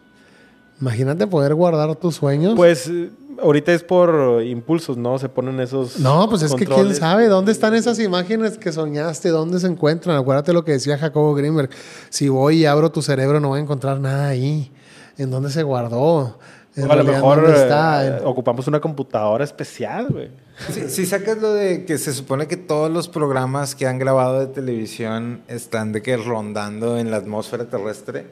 imagínate poder guardar tus sueños. Pues eh, ahorita es por impulsos, ¿no? Se ponen esos. no, pues es que quién sabe dónde están esas imágenes que soñaste, dónde se encuentran. Acuérdate lo que decía Jacobo Greenberg. Si voy y abro tu cerebro, no voy a encontrar nada ahí. ¿En dónde se guardó? En a lo mejor ¿dónde eh, está? En- ocupamos una computadora especial, güey. Si, si sacas lo de que se supone que todos los programas que han grabado de televisión están de que rondando en la atmósfera terrestre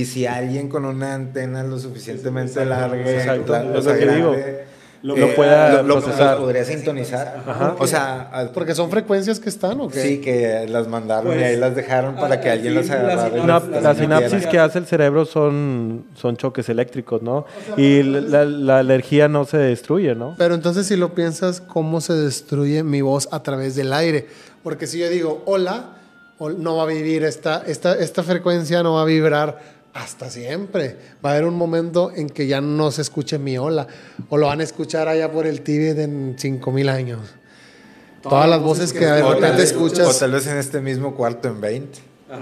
y si alguien con una antena lo suficientemente larga, Exacto, la- es o sea, lo digo. pueda lo- lo- procesar. lo podría sintonizar. Ajá. O sea, Porque son frecuencias que están, ¿o qué? sí que las mandaron y Pues, ahí las dejaron para que alguien las agarrara. y Una- las- la sinapsis que hace el cerebro son, son choques eléctricos, ¿no? Y la, la energía no se destruye, ¿no? Pero entonces si lo piensas, ¿cómo se destruye mi voz a través del aire? Porque si yo digo hola no va a vivir esta, esta, esta frecuencia, no va a vibrar hasta siempre. Va a haber un momento en que ya no se escuche mi ola, o lo van a escuchar allá por el Tíbet en 5000 años. Todas las voces que de tal repente vez- O escuchas. tal vez en este mismo cuarto en 20.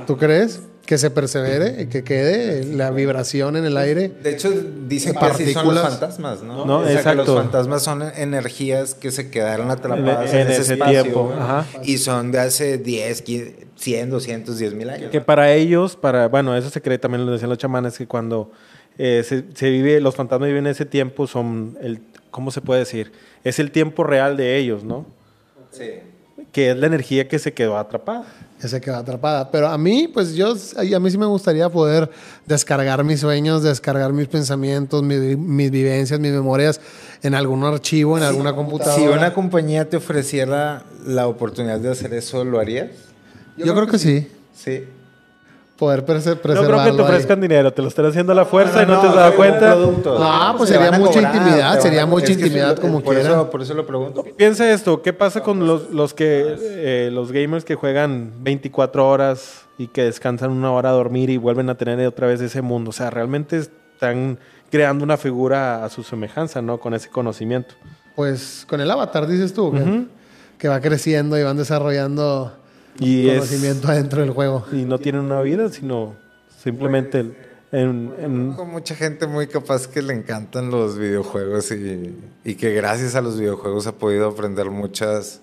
¿Tú crees? Que se persevere, y que quede la vibración en el aire. De hecho, dicen que así son los fantasmas, ¿no? No, O sea, que exacto. los fantasmas son energías que se quedaron atrapadas En- en, en ese, ese espacio. tiempo, ajá. Y son de hace 10, 15, 100, 200, 10 mil años. Que para ellos, para, bueno, eso se cree también lo decían los chamanes, que cuando eh, se, se vive, los fantasmas viven ese tiempo, son el, ¿cómo se puede decir? Es el tiempo real de ellos, ¿no? Sí. Que es la energía que se quedó atrapada. que se queda atrapada. Pero a mí, pues yo, a mí sí me gustaría poder descargar mis sueños, descargar mis pensamientos, mis, mis vivencias, mis memorias en algún archivo, en alguna computadora. Si una compañía te ofreciera la oportunidad de hacer eso, ¿lo harías? Yo, creo que sí. Sí. Poder No creo que te ahí. ofrezcan dinero, te lo están haciendo a la fuerza y no, te has dado cuenta. No, pues sería mucha cobrar, intimidad, sería a- mucha intimidad como por quiera. Eso, por eso lo pregunto. Piensa esto, ¿qué pasa con los, los que eh, los gamers que juegan 24 horas y que descansan una hora a dormir y vuelven a tener otra vez ese mundo? O sea, realmente están creando una figura a su semejanza, ¿no? Con ese conocimiento. Pues con el avatar, dices tú, que va creciendo y van desarrollando Y es- conocimiento adentro del juego. Y no tienen una vida, sino simplemente el- en, en- Con mucha gente muy capaz que le encantan los videojuegos y, y que gracias a los videojuegos ha podido aprender muchas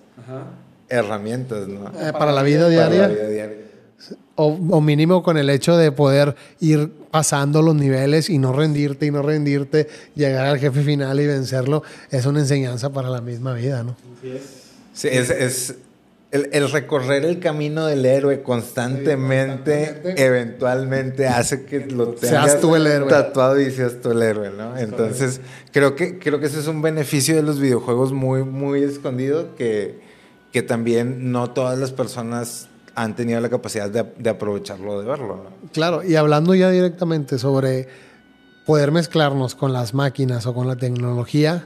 herramientas, ¿no? Eh, para la vida Para la diaria. vida diaria. O, o mínimo con el hecho de poder ir pasando los niveles y no rendirte y no rendirte, llegar al jefe final y vencerlo, es una enseñanza para la misma vida, ¿no? Sí, es, es el, el recorrer el camino del héroe constantemente, constantemente. eventualmente hace que lo tengas Seas tú el héroe. tatuado y seas tú el héroe, ¿no? Entonces, creo que, creo que ese es un beneficio de los videojuegos muy, muy escondido que, que también no todas las personas han tenido la capacidad de, de aprovecharlo, de verlo, ¿no? Claro, y hablando ya directamente sobre poder mezclarnos con las máquinas o con la tecnología,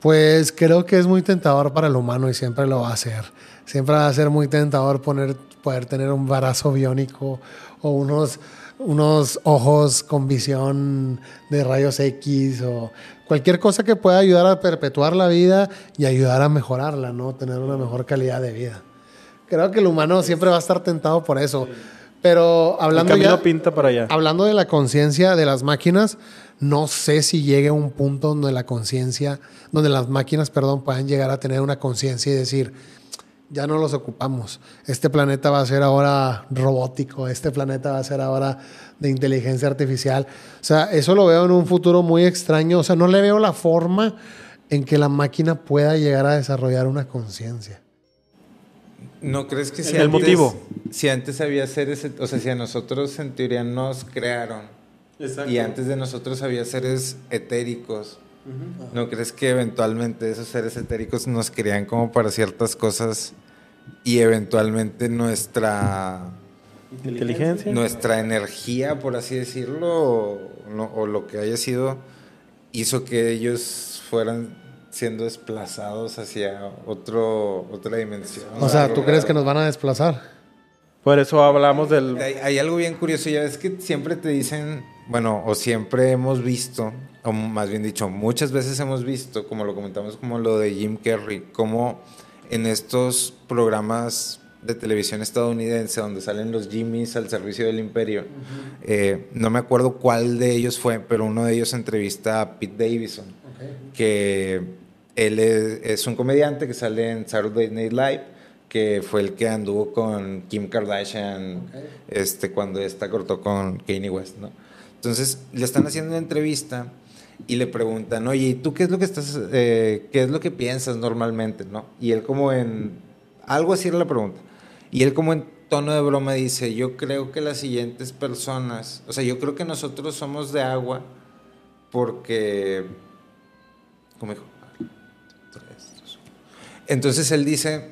pues creo que es muy tentador para el humano y siempre lo va a hacer. Siempre va a ser muy tentador poner, poder tener un brazo biónico o unos, unos ojos con visión de rayos X o cualquier cosa que pueda ayudar a perpetuar la vida y ayudar a mejorarla, ¿no? Tener una mejor calidad de vida. Creo que el humano siempre va a estar tentado por eso. Pero hablando ya, pinta para allá. hablando de la conciencia de las máquinas, no sé si llegue a un punto donde la conciencia, donde las máquinas, perdón, puedan llegar a tener una conciencia y decir, ya no los ocupamos. Este planeta va a ser ahora robótico, este planeta va a ser ahora de inteligencia artificial. O sea, eso lo veo en un futuro muy extraño. O sea, no le veo la forma en que la máquina pueda llegar a desarrollar una conciencia. ¿No crees que si El antes, motivo. Si antes había seres, o sea, si a nosotros en teoría nos crearon y antes de nosotros había seres etéricos, ¿no crees que eventualmente esos seres etéricos nos crean como para ciertas cosas y eventualmente nuestra Inteligencia. nuestra energía, por así decirlo, o, no- o lo que haya sido, hizo que ellos fueran siendo desplazados hacia otro, otra dimensión. O sea, ¿tú crees que nos van a desplazar? Por eso hablamos del... Hay, hay algo bien curioso, ya es que siempre te dicen, bueno, o siempre hemos visto, o más bien dicho, muchas veces hemos visto, como lo comentamos, como lo de Jim Carrey, como en estos programas de televisión estadounidense donde salen los Jimmys al servicio del imperio, eh, no me acuerdo cuál de ellos fue, pero uno de ellos entrevista a Pete Davidson, que él es, es un comediante que sale en Saturday Night Live, que fue el que anduvo con Kim Kardashian este, cuando esta cortó con Kanye West, ¿no? Entonces le están haciendo una entrevista y le preguntan, oye, ¿y tú qué es lo que estás, eh, qué es lo que piensas normalmente, no? Y él como en, algo así era la pregunta, y él como en tono de broma dice, yo creo que las siguientes personas, o sea, yo creo que nosotros somos de agua porque, ¿cómo dijo? Entonces él dice,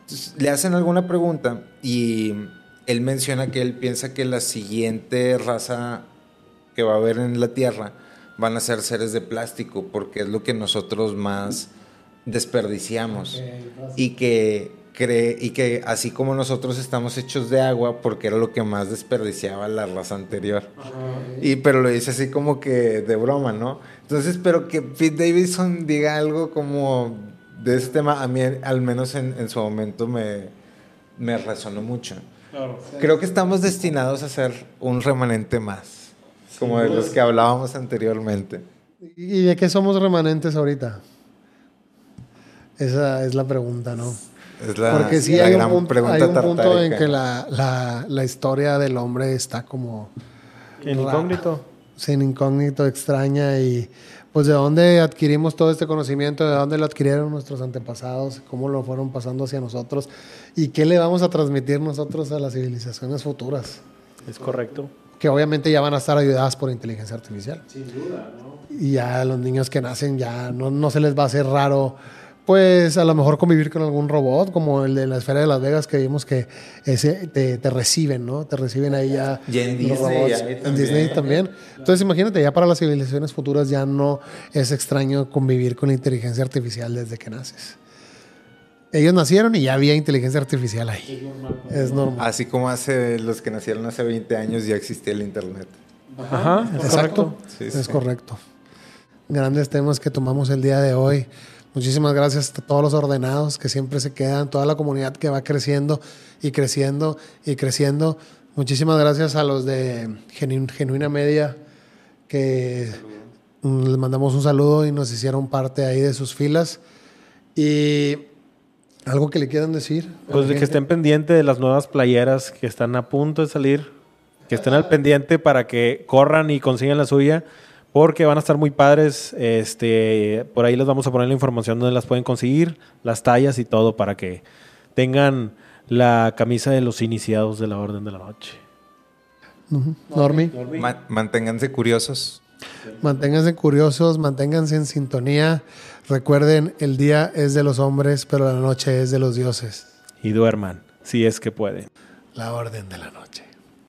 entonces, le hacen alguna pregunta y él menciona que él piensa que la siguiente raza que va a haber en la Tierra van a ser seres de plástico porque es lo que nosotros más desperdiciamos y que cree y que así como nosotros estamos hechos de agua porque era lo que más desperdiciaba la raza anterior. Y pero lo dice así como que de broma, ¿no? Entonces, espero que Pete Davidson diga algo como de ese tema, a mí al menos en, en su momento me, me resonó mucho. Creo que estamos destinados a ser un remanente más, como de los que hablábamos anteriormente. ¿Y de qué somos remanentes ahorita? Esa es la pregunta, ¿no? Es la, Porque sí la hay un gran punto, pregunta hay un punto en que la, la- la historia del hombre está como En incógnito. sin incógnito, extraña y pues de dónde adquirimos todo este conocimiento, de dónde lo adquirieron nuestros antepasados, cómo lo fueron pasando hacia nosotros y qué le vamos a transmitir nosotros a las civilizaciones futuras, Es correcto. Que obviamente ya van a estar ayudadas por inteligencia artificial. Sin duda, ¿no? Y ya los niños que nacen ya no, no se les va a hacer raro pues a lo mejor convivir con algún robot, como el de la esfera de Las Vegas, que vimos que ese te, te reciben, ¿no? Te reciben ahí ya. Y en Disney, robots. ahí En también. Disney también. Entonces imagínate, ya para las civilizaciones futuras ya no es extraño convivir con la inteligencia artificial desde que naces. Ellos nacieron y ya había inteligencia artificial ahí. Es normal. Así como hace los que nacieron hace 20 años ya existía el internet. Ajá, es Exacto. correcto. Sí, es sí. correcto. Grandes temas que tomamos el día de hoy. Muchísimas gracias a todos los ordenados que siempre se quedan, toda la comunidad que va creciendo y creciendo y creciendo. Muchísimas gracias a los de Genu- Genuina Media que les mandamos un saludo y nos hicieron parte ahí de sus filas. Y algo que le quieran decir. Pues de que estén pendientes de las nuevas playeras que están a punto de salir. Que estén al pendiente para que corran y consigan la suya. Porque van a estar muy padres. Este, por ahí les vamos a poner la información donde las pueden conseguir, las tallas y todo para que tengan la camisa de los iniciados de la Orden de la Noche. Normi. Ma- manténganse curiosos. Manténganse curiosos, manténganse en sintonía. Recuerden, el día es de los hombres, pero la noche es de los dioses. Y duerman, si es que pueden. La orden de la noche.